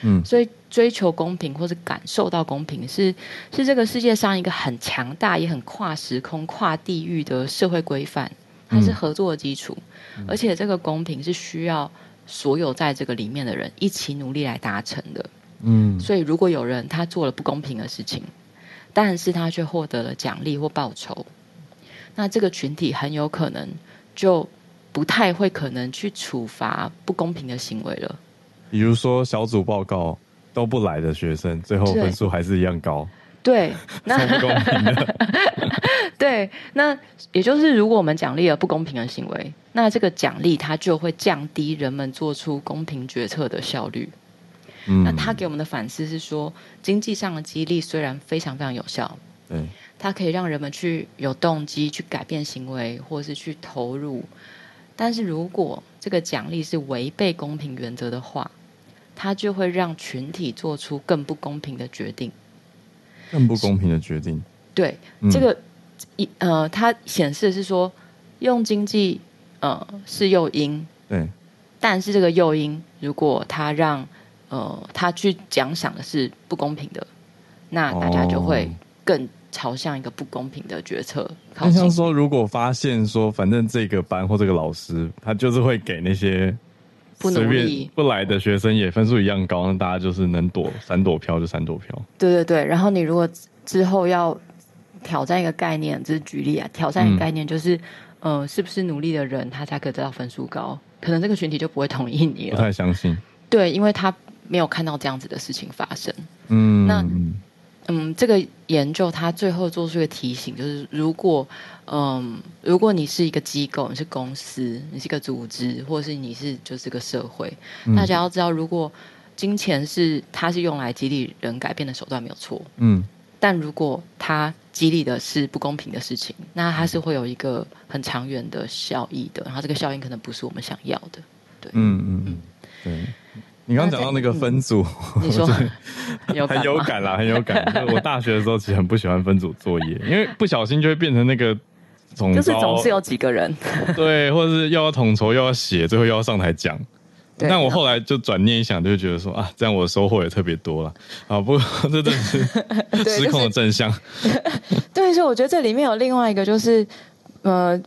嗯，所以追求公平或是感受到公平是是这个世界上一个很强大也很跨时空、跨地域的社会规范，它是合作的基础，嗯、而且这个公平是需要所有在这个里面的人一起努力来达成的。嗯，所以如果有人他做了不公平的事情，但是他却获得了奖励或报酬，那这个群体很有可能就不太会可能去处罚不公平的行为了。比如说小组报告都不来的学生，最后分数还是一样高。对，那不公平的。*laughs* 对，那也就是如果我们奖励了不公平的行为，那这个奖励它就会降低人们做出公平决策的效率。嗯，那他给我们的反思是说，经济上的激励虽然非常非常有效，对，它可以让人们去有动机去改变行为，或是去投入。但是如果这个奖励是违背公平原则的话，它就会让群体做出更不公平的决定。更不公平的决定。对，嗯、这个一呃，它显示的是说，用经济呃是诱因，对，但是这个诱因如果他让呃，他去奖赏的是不公平的，那大家就会更朝向一个不公平的决策。好像说，如果发现说，反正这个班或这个老师，他就是会给那些不努力不来的学生也分数一样高，那大家就是能躲闪躲票就闪躲票。对对对，然后你如果之后要挑战一个概念，这是举例啊，挑战一个概念就是，嗯、呃，是不是努力的人他才可以得到分数高？可能这个群体就不会同意你了。不太相信。对，因为他。没有看到这样子的事情发生。嗯，那嗯，这个研究它最后做出一个提醒，就是如果嗯，如果你是一个机构，你是公司，你是一个组织，或者是你是就是个社会，嗯，大家要知道，如果金钱是它是用来激励人改变的手段，没有错。嗯，但如果它激励的是不公平的事情，那它是会有一个很长远的效益的，然后这个效应可能不是我们想要的。对，嗯嗯嗯，对。你刚刚讲到那个分组，*laughs* 你说很有很有感啦，很有感。我大学的时候其实很不喜欢分组作业，因为不小心就会变成那个总就是总是有几个人，*laughs* 对，或者是又要统筹又要写，最后又要上台讲。但我后来就转念一想，就觉得说啊，这样我的收获也特别多了啊。不过 *laughs* 这真的是失控的真相。对，所以我觉得这里面有另外一个，就是呃。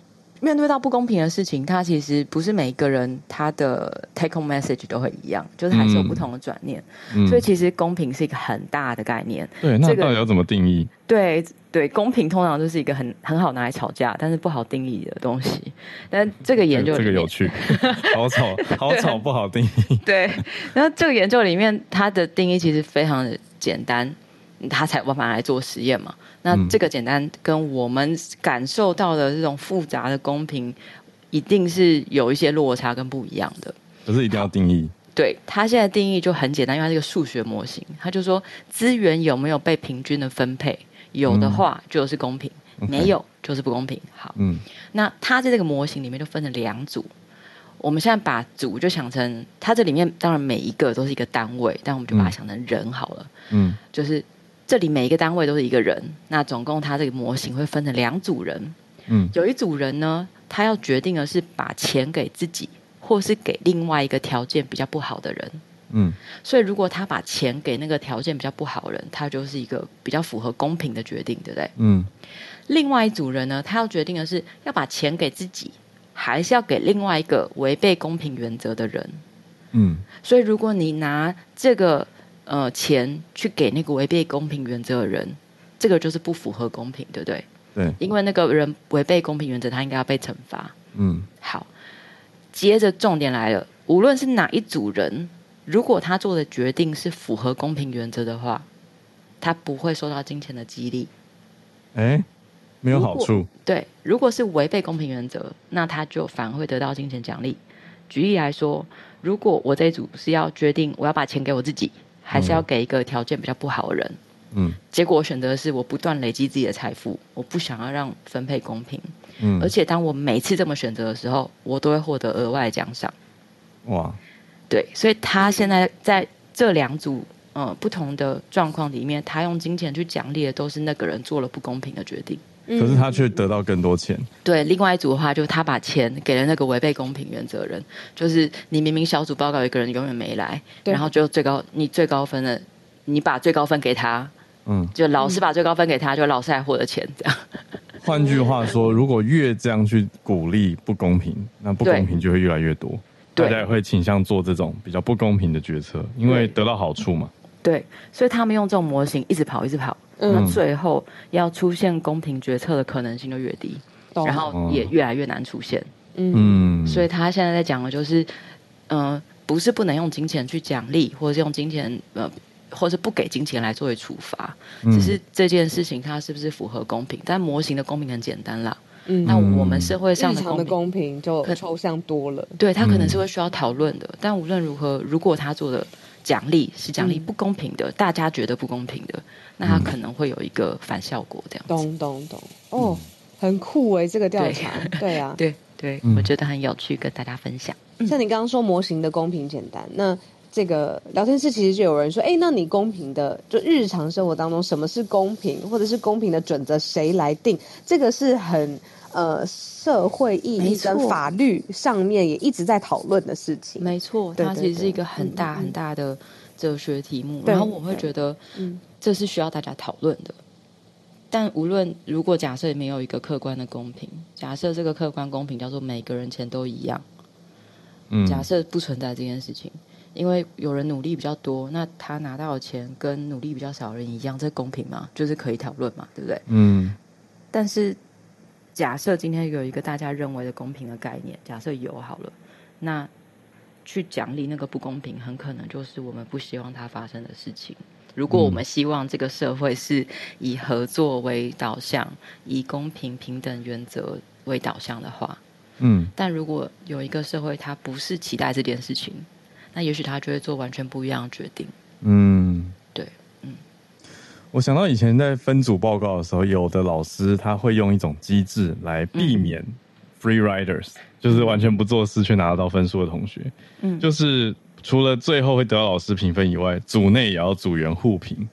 面对到不公平的事情，他其实不是每一个人他的 take home message 都会一样，就是还是有不同的转念。嗯、所以其实公平是一个很大的概念。对，那到底要怎么定义？对对，公平通常就是一个很很好拿来吵架，但是不好定义的东西。但这个研究这个有趣，*laughs* 好吵好吵不好定义。对，然后这个研究里面，它的定义其实非常的简单，他才有办法来做实验嘛。那这个简单跟我们感受到的这种复杂的公平，一定是有一些落差跟不一样的。可是一定要定义。对，他现在定义就很简单，因为它是个数学模型，他就说资源有没有被平均的分配，有的话就是公平，嗯、没有就是不公平。好，嗯，那他在这个模型里面就分成两组，我们现在把组就想成，它这里面当然每一个都是一个单位，但我们就把它想成人好了，嗯，就是。这里每一个单位都是一个人，那总共他这个模型会分成两组人。嗯，有一组人呢，他要决定的是把钱给自己，或是给另外一个条件比较不好的人。嗯，所以如果他把钱给那个条件比较不好的人，他就是一个比较符合公平的决定，对不对？嗯。另外一组人呢，他要决定的是要把钱给自己，还是要给另外一个违背公平原则的人。嗯，所以如果你拿这个。呃，钱去给那个违背公平原则的人，这个就是不符合公平，对不对？对，因为那个人违背公平原则，他应该要被惩罚。嗯，好，接着重点来了，无论是哪一组人，如果他做的决定是符合公平原则的话，他不会受到金钱的激励。哎，没有好处。对，如果是违背公平原则，那他就反而会得到金钱奖励。举例来说，如果我这一组是要决定我要把钱给我自己。还是要给一个条件比较不好的人，嗯，结果我选择的是我不断累积自己的财富，我不想要让分配公平，嗯，而且当我每次这么选择的时候，我都会获得额外的奖赏，哇，对，所以他现在在这两组呃不同的状况里面，他用金钱去奖励的都是那个人做了不公平的决定，可是他却得到更多钱。对，另外一组的话，就是他把钱给了那个违背公平原则人，就是你明明小组报告一个人永远没来，然后就最高你最高分的，你把最高分给他，嗯，就老师把最高分给他，就老师还获得钱这样。换句话说，如果越这样去鼓励不公平，那不公平就会越来越多，对大家也会倾向做这种比较不公平的决策，因为得到好处嘛。对，所以他们用这种模型一直跑，一直跑。那最后要出现公平决策的可能性就越低，嗯、然后也越来越难出现。嗯，所以他现在在讲的就是，嗯、呃，不是不能用金钱去奖励，或者是用金钱呃，或是不给金钱来作为处罚，嗯、只是这件事情它是不是符合公平？但模型的公平很简单啦。嗯，那我们社会上的公平，的公平就抽象多了。对，他可能是会需要讨论的。嗯、但无论如何，如果他做的。奖励是奖励不公平的，嗯、大家觉得不公平的，那他可能会有一个反效果，这样子。懂懂懂，哦，很酷哎，这个调查，*laughs* 对，对啊，对对，我觉得很有趣，跟大家分享。像你刚刚说模型的公平简单，那这个聊天室其实就有人说，哎，那你公平的，就日常生活当中什么是公平，或者是公平的准则谁来定？这个是很。呃，社会意义跟法律上面也一直在讨论的事情。没错，它其实是一个很大很大的哲学题目。然后我会觉得，嗯，这是需要大家讨论的。但无论如果假设没有一个客观的公平，假设这个客观公平叫做每个人钱都一样，嗯，假设不存在这件事情，因为有人努力比较多，那他拿到的钱跟努力比较少的人一样，这公平吗？就是可以讨论嘛，对不对？嗯，但是。假设今天有一个大家认为的公平的概念，假设有好了，那去奖励那个不公平，很可能就是我们不希望它发生的事情。如果我们希望这个社会是以合作为导向，以公平平等原则为导向的话，嗯，但如果有一个社会它不是期待这件事情，那也许他就会做完全不一样的决定。嗯。我想到以前在分组报告的时候，有的老师他会用一种机制来避免 free riders，、嗯、就是完全不做事却拿得到分数的同学。嗯，就是除了最后会得到老师评分以外，组内也要组员互评。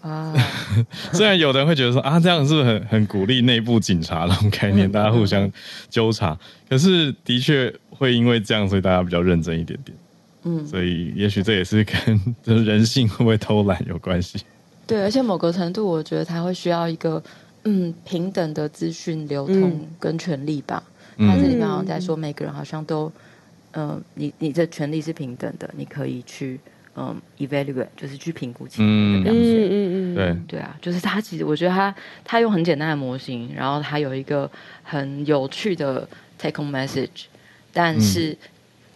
啊，*laughs* 虽然有的人会觉得说啊，这样是不是很很鼓励内部警察那种概念，嗯、大家互相纠察？可是的确会因为这样，所以大家比较认真一点点。嗯，所以也许这也是跟 *laughs* 人性会不会偷懒有关系。对，而且某个程度，我觉得他会需要一个嗯平等的资讯流通跟权利吧。嗯、他这里面好像在说，每个人好像都嗯、呃，你你的权利是平等的，你可以去嗯 evaluate，就是去评估其他的表现。嗯嗯嗯，对对啊，就是他其实我觉得他他用很简单的模型，然后他有一个很有趣的 take home message，但是。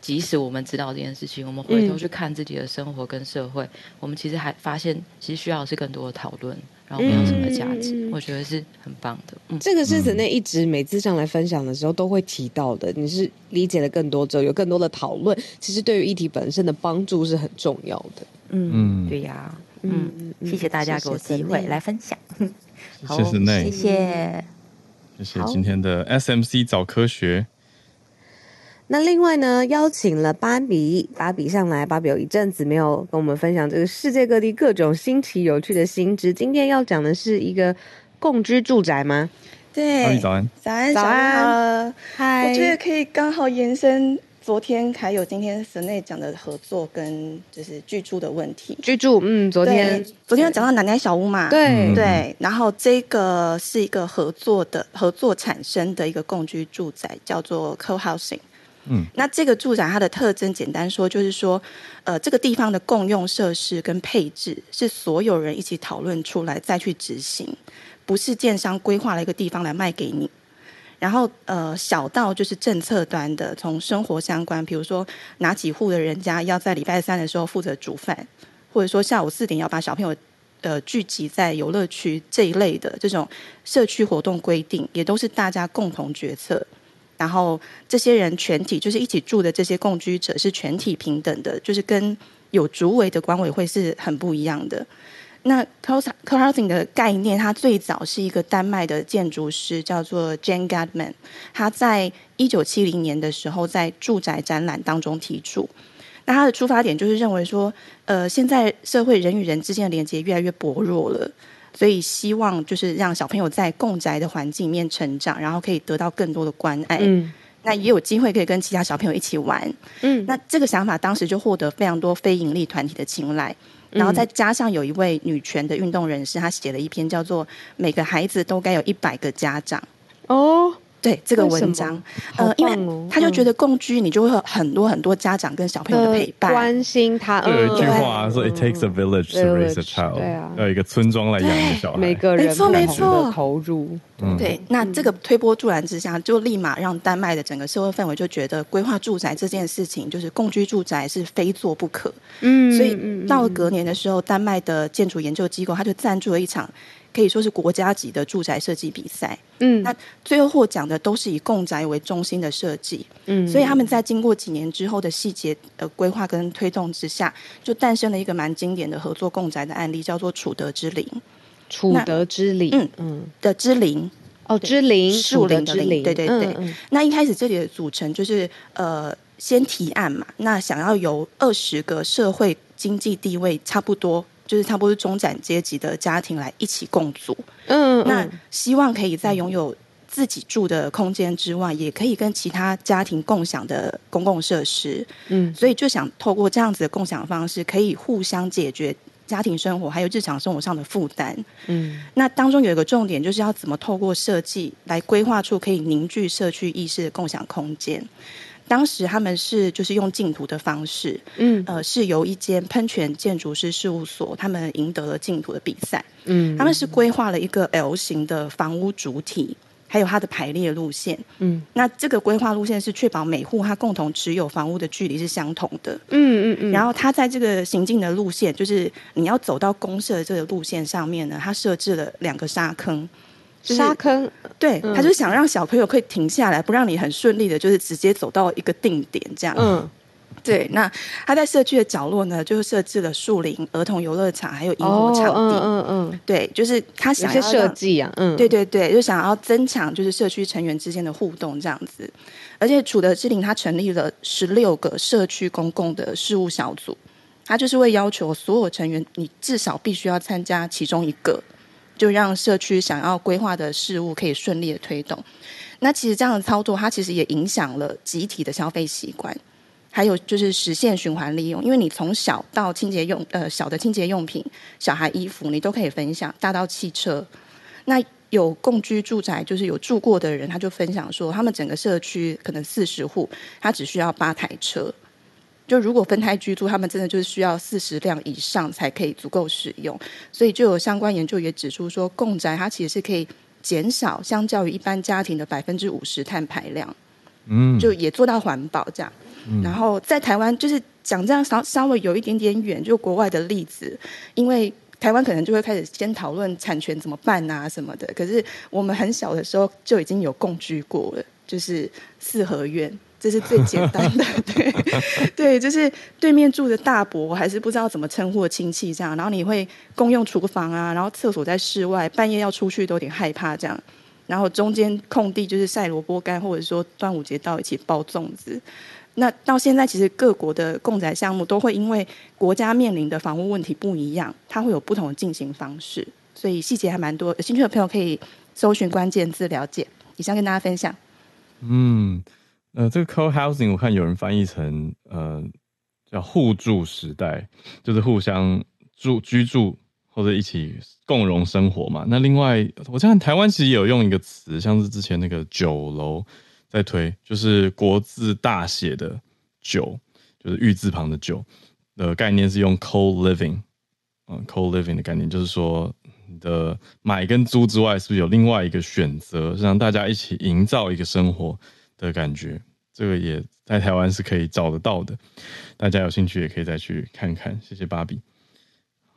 嗯即使我们知道这件事情，我们回头去看自己的生活跟社会，嗯、我们其实还发现，其实需要的是更多的讨论，然后没有什么价值，嗯、我觉得是很棒的。嗯、这个是子内一直每次上来分享的时候都会提到的。你是理解了更多之后，有更多的讨论，其实对于议题本身的帮助是很重要的。嗯，对呀、啊，嗯，嗯谢谢大家给我机会来分享。谢谢子内，谢谢，谢谢今天的 SMC 早科学。那另外呢，邀请了芭比，芭比上来，芭比有一阵子没有跟我们分享这个世界各地各种新奇有趣的新知。今天要讲的是一个共居住宅吗？对，早安，早安，早安，嗨，我觉得可以刚好延伸昨天还有今天室内讲的合作跟就是居住的问题。居住，嗯，昨天昨天讲到奶奶小屋嘛，对对，然后这个是一个合作的合作产生的一个共居住宅，叫做 Co-housing。嗯，那这个住宅它的特征，简单说就是说，呃，这个地方的共用设施跟配置是所有人一起讨论出来再去执行，不是建商规划了一个地方来卖给你。然后，呃，小到就是政策端的，从生活相关，比如说哪几户的人家要在礼拜三的时候负责煮饭，或者说下午四点要把小朋友呃聚集在游乐区这一类的这种社区活动规定，也都是大家共同决策。然后这些人全体就是一起住的这些共居者是全体平等的，就是跟有主委的管委会是很不一样的。那 co-housing 的概念，它最早是一个丹麦的建筑师叫做 Jane Gadman，他在一九七零年的时候在住宅展览当中提出。那他的出发点就是认为说，呃，现在社会人与人之间的连接越来越薄弱了。所以希望就是让小朋友在共宅的环境里面成长，然后可以得到更多的关爱。嗯，那也有机会可以跟其他小朋友一起玩。嗯，那这个想法当时就获得非常多非营利团体的青睐，然后再加上有一位女权的运动人士，她写了一篇叫做《每个孩子都该有一百个家长》。哦。对这个文章，哦、呃，因为他就觉得共居，你就会有很多很多家长跟小朋友的陪伴，呃、关心他。就有一句话说：“It takes a village to raise a child。”对啊，要一个村庄来养一个小孩。每个人没错没错投入。对，那这个推波助澜之下，就立马让丹麦的整个社会氛围就觉得规划住宅这件事情，就是共居住宅是非做不可。嗯，所以到了隔年的时候，丹麦的建筑研究机构他就赞助了一场。可以说是国家级的住宅设计比赛，嗯，那最后获奖的都是以共宅为中心的设计，嗯，所以他们在经过几年之后的细节呃规划跟推动之下，就诞生了一个蛮经典的合作共宅的案例，叫做楚德之林。楚德之林，嗯嗯的之林，哦，之林，树林的林，对对对。嗯嗯，那一开始这里的组成就是呃，先提案嘛，那想要由二十个社会经济地位差不多。就是差不多是中产阶级的家庭来一起共组，嗯，嗯，那希望可以在拥有自己住的空间之外，也可以跟其他家庭共享的公共设施，嗯，所以就想透过这样子的共享方式，可以互相解决家庭生活还有日常生活上的负担，嗯，那当中有一个重点，就是要怎么透过设计来规划出可以凝聚社区意识的共享空间。当时他们是就是用竞图的方式，嗯，呃，是由一间喷泉建筑师事务所，他们赢得了竞图的比赛，嗯，他们是规划了一个 L 型的房屋主体，还有它的排列路线，嗯，那这个规划路线是确保每户它共同持有房屋的距离是相同的，嗯嗯嗯，然后它在这个行进的路线，就是你要走到公社的这个路线上面呢，它设置了两个沙坑。就是、沙坑，对，嗯、他就想让小朋友可以停下来，不让你很顺利的，就是直接走到一个定点这样。嗯，对。那他在社区的角落呢，就设置了树林、儿童游乐场，还有萤火场地。嗯嗯，嗯对，就是他想要设计啊，嗯，对对对，就想要增强就是社区成员之间的互动这样子。而且楚德之林他成立了十六个社区公共的事务小组，他就是会要求所有成员，你至少必须要参加其中一个。就让社区想要规划的事物可以顺利的推动。那其实这样的操作，它其实也影响了集体的消费习惯，还有就是实现循环利用。因为你从小到清洁用呃小的清洁用品、小孩衣服，你都可以分享；大到汽车，那有共居住宅，就是有住过的人，他就分享说，他们整个社区可能四十户，他只需要八台车。就如果分开居住，他们真的就是需要四十辆以上才可以足够使用，所以就有相关研究也指出说，共宅它其实是可以减少相较于一般家庭的百分之五十碳排量，嗯，就也做到环保这样。嗯、然后在台湾就是讲这样稍稍微有一点点远，就国外的例子，因为台湾可能就会开始先讨论产权怎么办啊什么的，可是我们很小的时候就已经有共居过了，就是四合院。这是最简单的，*laughs* 对对，就是对面住的大伯，还是不知道怎么称呼的亲戚这样，然后你会共用厨房啊，然后厕所在室外，半夜要出去都有点害怕这样，然后中间空地就是晒萝卜干，或者说端午节到一起包粽子。那到现在，其实各国的共宅项目都会因为国家面临的房屋问题不一样，它会有不同的进行方式，所以细节还蛮多。有兴趣的朋友可以搜寻关键字了解。以上跟大家分享。嗯。呃，这个 co-housing 我看有人翻译成呃叫互助时代，就是互相住居住或者一起共荣生活嘛。那另外，我看台湾其实有用一个词，像是之前那个酒楼在推，就是国字大写的酒，就是玉字旁的酒的概念是用 co-living，嗯，co-living 的概念就是说你的买跟租之外，是不是有另外一个选择，是让大家一起营造一个生活。的感觉，这个也在台湾是可以找得到的，大家有兴趣也可以再去看看。谢谢芭比。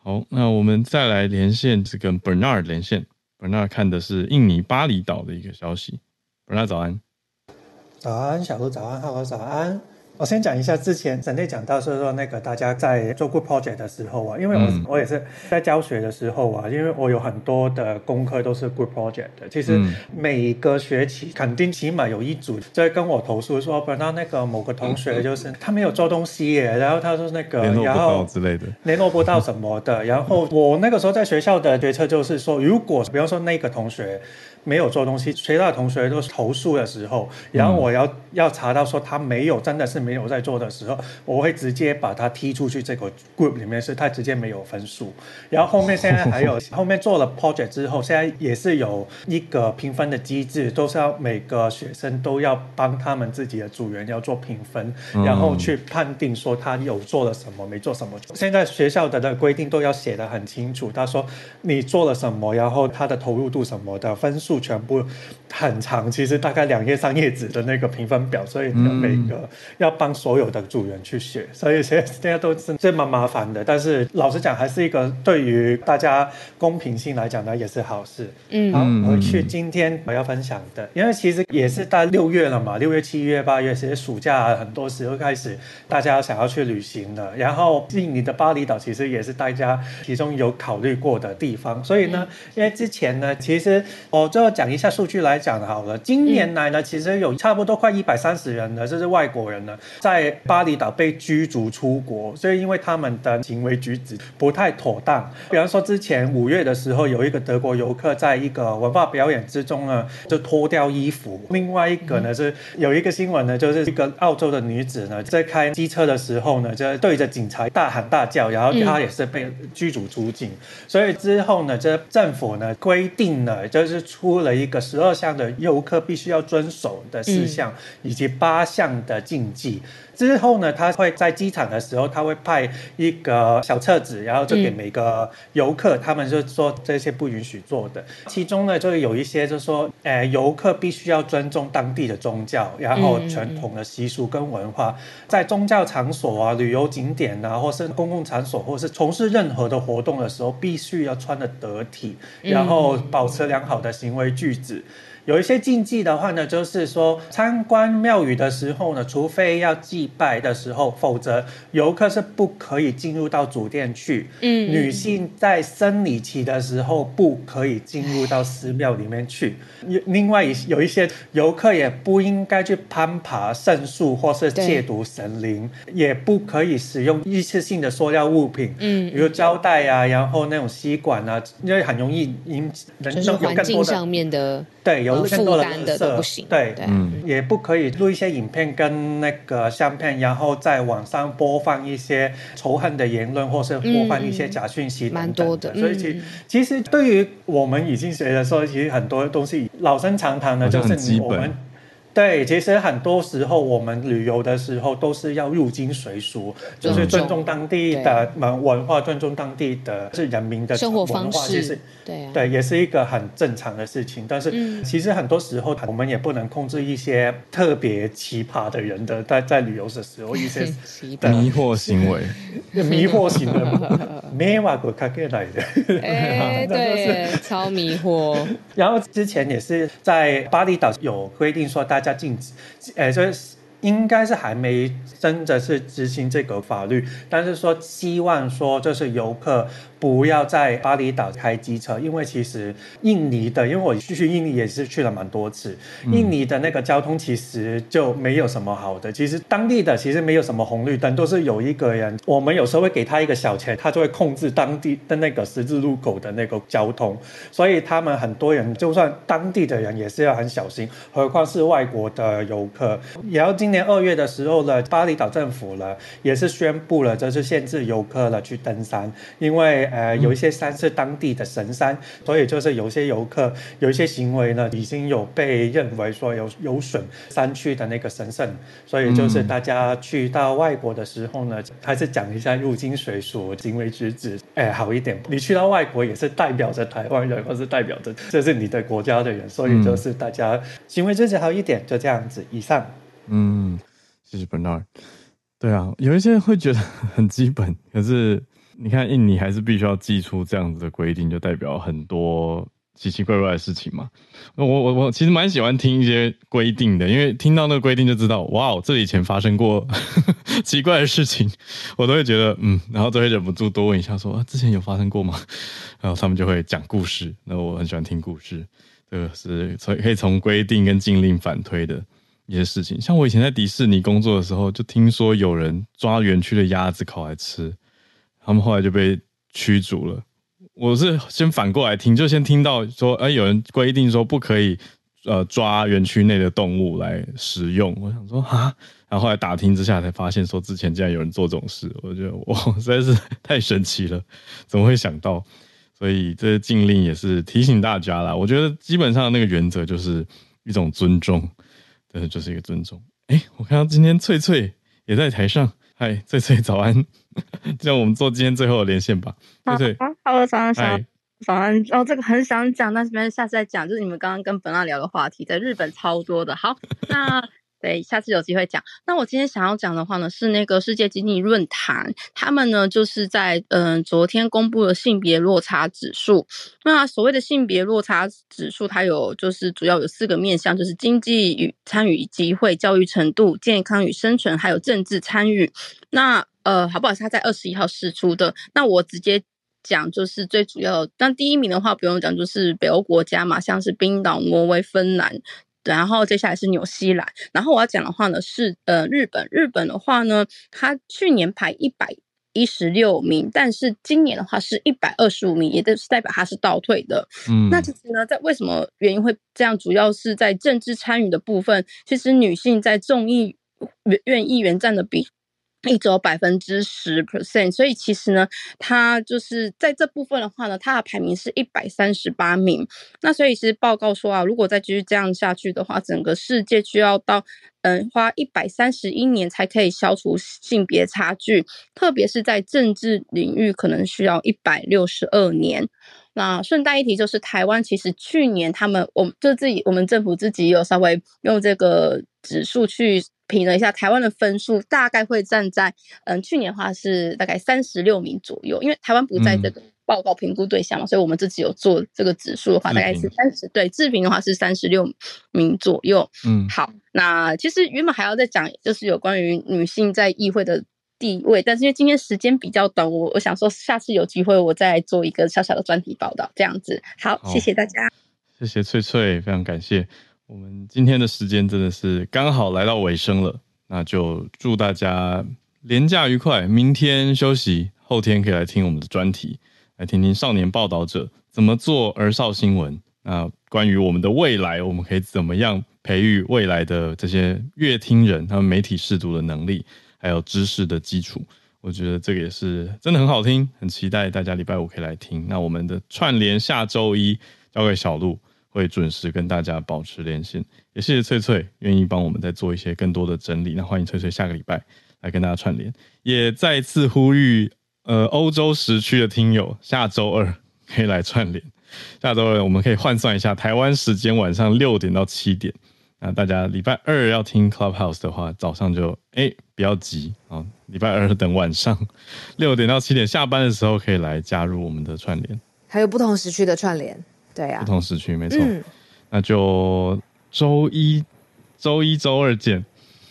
好，那我们再来连线，是跟 Bernard 连线。Bernard 看的是印尼巴厘岛的一个消息。Bernard 早安。早安，小鹿早安，浩哥早安。我先讲一下之前沈队讲到是说那个大家在做 good project 的时候啊，因为我、嗯、我也是在教学的时候啊，因为我有很多的功课都是 good project 的。其实每个学期肯定起码有一组在跟我投诉说，不然那个某个同学就是他没有做东西耶，然后他说那个然后之类的联络不到什么的。*laughs* 然后我那个时候在学校的决策就是说，如果比方说那个同学。没有做东西，其他的同学都投诉的时候，然后我要、嗯、要查到说他没有，真的是没有在做的时候，我会直接把他踢出去这个 group 里面，是他直接没有分数。然后后面现在还有 *laughs* 后面做了 project 之后，现在也是有一个评分的机制，都是要每个学生都要帮他们自己的组员要做评分，然后去判定说他有做了什么，没做什么。现在学校的的规定都要写得很清楚，他说你做了什么，然后他的投入度什么的分数。全部很长，其实大概两页三页纸的那个评分表，所以每个要帮所有的组员去写，所以现在现在都是这蛮麻烦的。但是老实讲，还是一个对于大家公平性来讲呢，也是好事。嗯，好，回去今天我要分享的，因为其实也是到六月了嘛，六月、七月、八月，其实暑假很多时候开始，大家想要去旅行了。然后印尼的巴厘岛其实也是大家其中有考虑过的地方，所以呢，因为之前呢，其实我就讲一下数据来讲好了。今年来呢，其实有差不多快一百三十人呢，这是外国人呢，在巴厘岛被驱逐出国，所以因为他们的行为举止不太妥当。比方说，之前五月的时候，有一个德国游客在一个文化表演之中呢，就脱掉衣服；另外一个呢，是有一个新闻呢，就是一个澳洲的女子呢，在开机车的时候呢，就对着警察大喊大叫，然后她也是被驱逐出境。所以之后呢，这政府呢规定了，就是出。出了一个十二项的游客必须要遵守的事项，以及八项的禁忌。之后呢，他会在机场的时候，他会派一个小册子，然后就给每个游客，他们就说这些不允许做的。其中呢，就有一些就是说，呃，游客必须要尊重当地的宗教，然后传统的习俗跟文化，在宗教场所啊、旅游景点啊，或是公共场所，或是从事任何的活动的时候，必须要穿得得体，然后保持良好的行为举止。有一些禁忌的话呢，就是说参观庙宇的时候呢，除非要祭拜的时候，否则游客是不可以进入到主殿去。嗯，女性在生理期的时候不可以进入到寺庙里面去。另外，有一些游客也不应该去攀爬圣树或是亵渎神灵，也不可以使用一次性的塑料物品，嗯，比如胶带啊，然后那种吸管啊，因为很容易引人有更多的环境上面的对有。负担的都不行，对，嗯，也不可以录一些影片跟那个相片，然后在网上播放一些仇恨的言论，或是播放一些假讯息等等的。蛮多的，所以其其实对于我们已经学的时候，其实很多东西老生常谈的，就是我们。对，其实很多时候我们旅游的时候都是要入境随俗，就是尊重当地的文化，尊重当地的是人民的生活方式，其实对、啊、对，也是一个很正常的事情。但是其实很多时候我们也不能控制一些特别奇葩的人的在在旅游的时候一些迷惑行为，迷惑行为，*laughs* *laughs* 没瓦过卡给来的，哎，*laughs* 对，超迷惑。然后之前也是在巴厘岛有规定说大家。下镜子，哎，所以应该是还没真的是执行这个法律，但是说希望说就是游客。不要在巴厘岛开机车，因为其实印尼的，因为我去印尼也是去了蛮多次，印尼的那个交通其实就没有什么好的。其实当地的其实没有什么红绿灯，都是有一个人，我们有时候会给他一个小钱，他就会控制当地的那个十字路口的那个交通。所以他们很多人，就算当地的人也是要很小心，何况是外国的游客。然后今年二月的时候呢，巴厘岛政府呢也是宣布了，就是限制游客了去登山，因为。呃，有一些山是当地的神山，嗯、所以就是有些游客有一些行为呢，已经有被认为说有有损山区的那个神圣，所以就是大家去到外国的时候呢，还是讲一下入境水俗，行为举止，哎，好一点。你去到外国也是代表着台湾人，或是代表着这是你的国家的人，所以就是大家行为举止好一点，就这样子。以上，嗯，谢谢 Bernard。对啊，有一些人会觉得很基本，可是。你看，印尼还是必须要祭出这样子的规定，就代表很多奇奇怪怪的事情嘛。我我我其实蛮喜欢听一些规定的，因为听到那个规定就知道，哇哦，这里以前发生过 *laughs* 奇怪的事情，我都会觉得嗯，然后都会忍不住多问一下说，说啊，之前有发生过吗？*laughs* 然后他们就会讲故事，那我很喜欢听故事，这个是从可以从规定跟禁令反推的一些事情。像我以前在迪士尼工作的时候，就听说有人抓园区的鸭子烤来吃，他们后来就被驱逐了。我是先反过来听，就先听到说，哎、有人规定说不可以，呃，抓园区内的动物来食用。我想说啊，然后后来打听之下才发现，说之前竟然有人做这种事，我觉得哇，*laughs* 实在是太神奇了，怎么会想到？所以这些禁令也是提醒大家啦。我觉得基本上那个原则就是一种尊重，对，就是一个尊重。哎、欸，我看到今天翠翠也在台上，嗨，翠翠早安。*laughs* 这样我们做今天最后的连线吧，翠翠，早安，早上好，早安。哦，这个很想讲，那这边下次再讲。就是你们刚刚跟本娜聊的话题，在日本超多的。好，那。对，下次有机会讲。那我今天想要讲的话呢，是那个世界经济论坛，他们呢就是在嗯、昨天公布了性别落差指数。那所谓的性别落差指数，它有就是主要有四个面向，就是经济与参与机会、教育程度、健康与生存，还有政治参与。那呃，好不好？是他在二十一号释出的。那我直接讲，就是最主要。但第一名的话不用讲，就是北欧国家嘛，像是冰岛、挪威、芬兰。然后接下来是纽西兰，然后我要讲的话呢是呃日本，日本的话呢，它去年排一百一十六名，但是今年的话是一百二十五名，也就是代表它是倒退的。嗯，那其实呢，在为什么原因会这样？主要是在政治参与的部分，其实女性在众议院议员占的比。一周百分之十 percent，所以其实呢，他就是在这部分的话呢，他的排名是一百三十八名。那所以其实报告说啊，如果再继续这样下去的话，整个世界需要到嗯花一百三十一年才可以消除性别差距，特别是在政治领域，可能需要一百六十二年。那顺带一提，就是台湾其实去年他们，我们就自己我们政府自己有稍微用这个指数去。评了一下台湾的分数，大概会站在嗯，去年的话是大概三十六名左右，因为台湾不在这个报告评估对象嘛，嗯、所以我们自己有做这个指数的话，大概是三十对，自评的话是三十六名左右。嗯，好，那其实原本还要再讲，就是有关于女性在议会的地位，但是因为今天时间比较短，我我想说下次有机会我再做一个小小的专题报道，这样子。好，好谢谢大家，谢谢翠翠，非常感谢。我们今天的时间真的是刚好来到尾声了，那就祝大家连假愉快，明天休息，后天可以来听我们的专题，来听听少年报道者怎么做儿少新闻。那关于我们的未来，我们可以怎么样培育未来的这些乐听人，他们媒体识读的能力，还有知识的基础。我觉得这个也是真的很好听，很期待大家礼拜五可以来听。那我们的串联下周一交给小路。会准时跟大家保持连线，也谢谢翠翠愿意帮我们再做一些更多的整理。那欢迎翠翠下个礼拜来跟大家串联，也再次呼吁呃欧洲时区的听友下周二可以来串联。下周二我们可以换算一下台湾时间晚上六点到七点。那大家礼拜二要听 Clubhouse 的话，早上就哎不要急啊，礼拜二等晚上六点到七点下班的时候可以来加入我们的串联。还有不同时区的串联。对呀、啊，不同时区没错，嗯、那就周一、周一、周二见。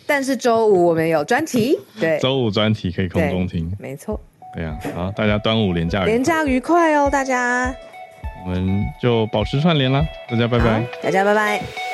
但是周五我们有专题，*laughs* 对，周五专题可以空中听，没错。对呀、啊，好，大家端午连假连假愉快哦，大家。我们就保持串联啦，大家拜拜，大家拜拜。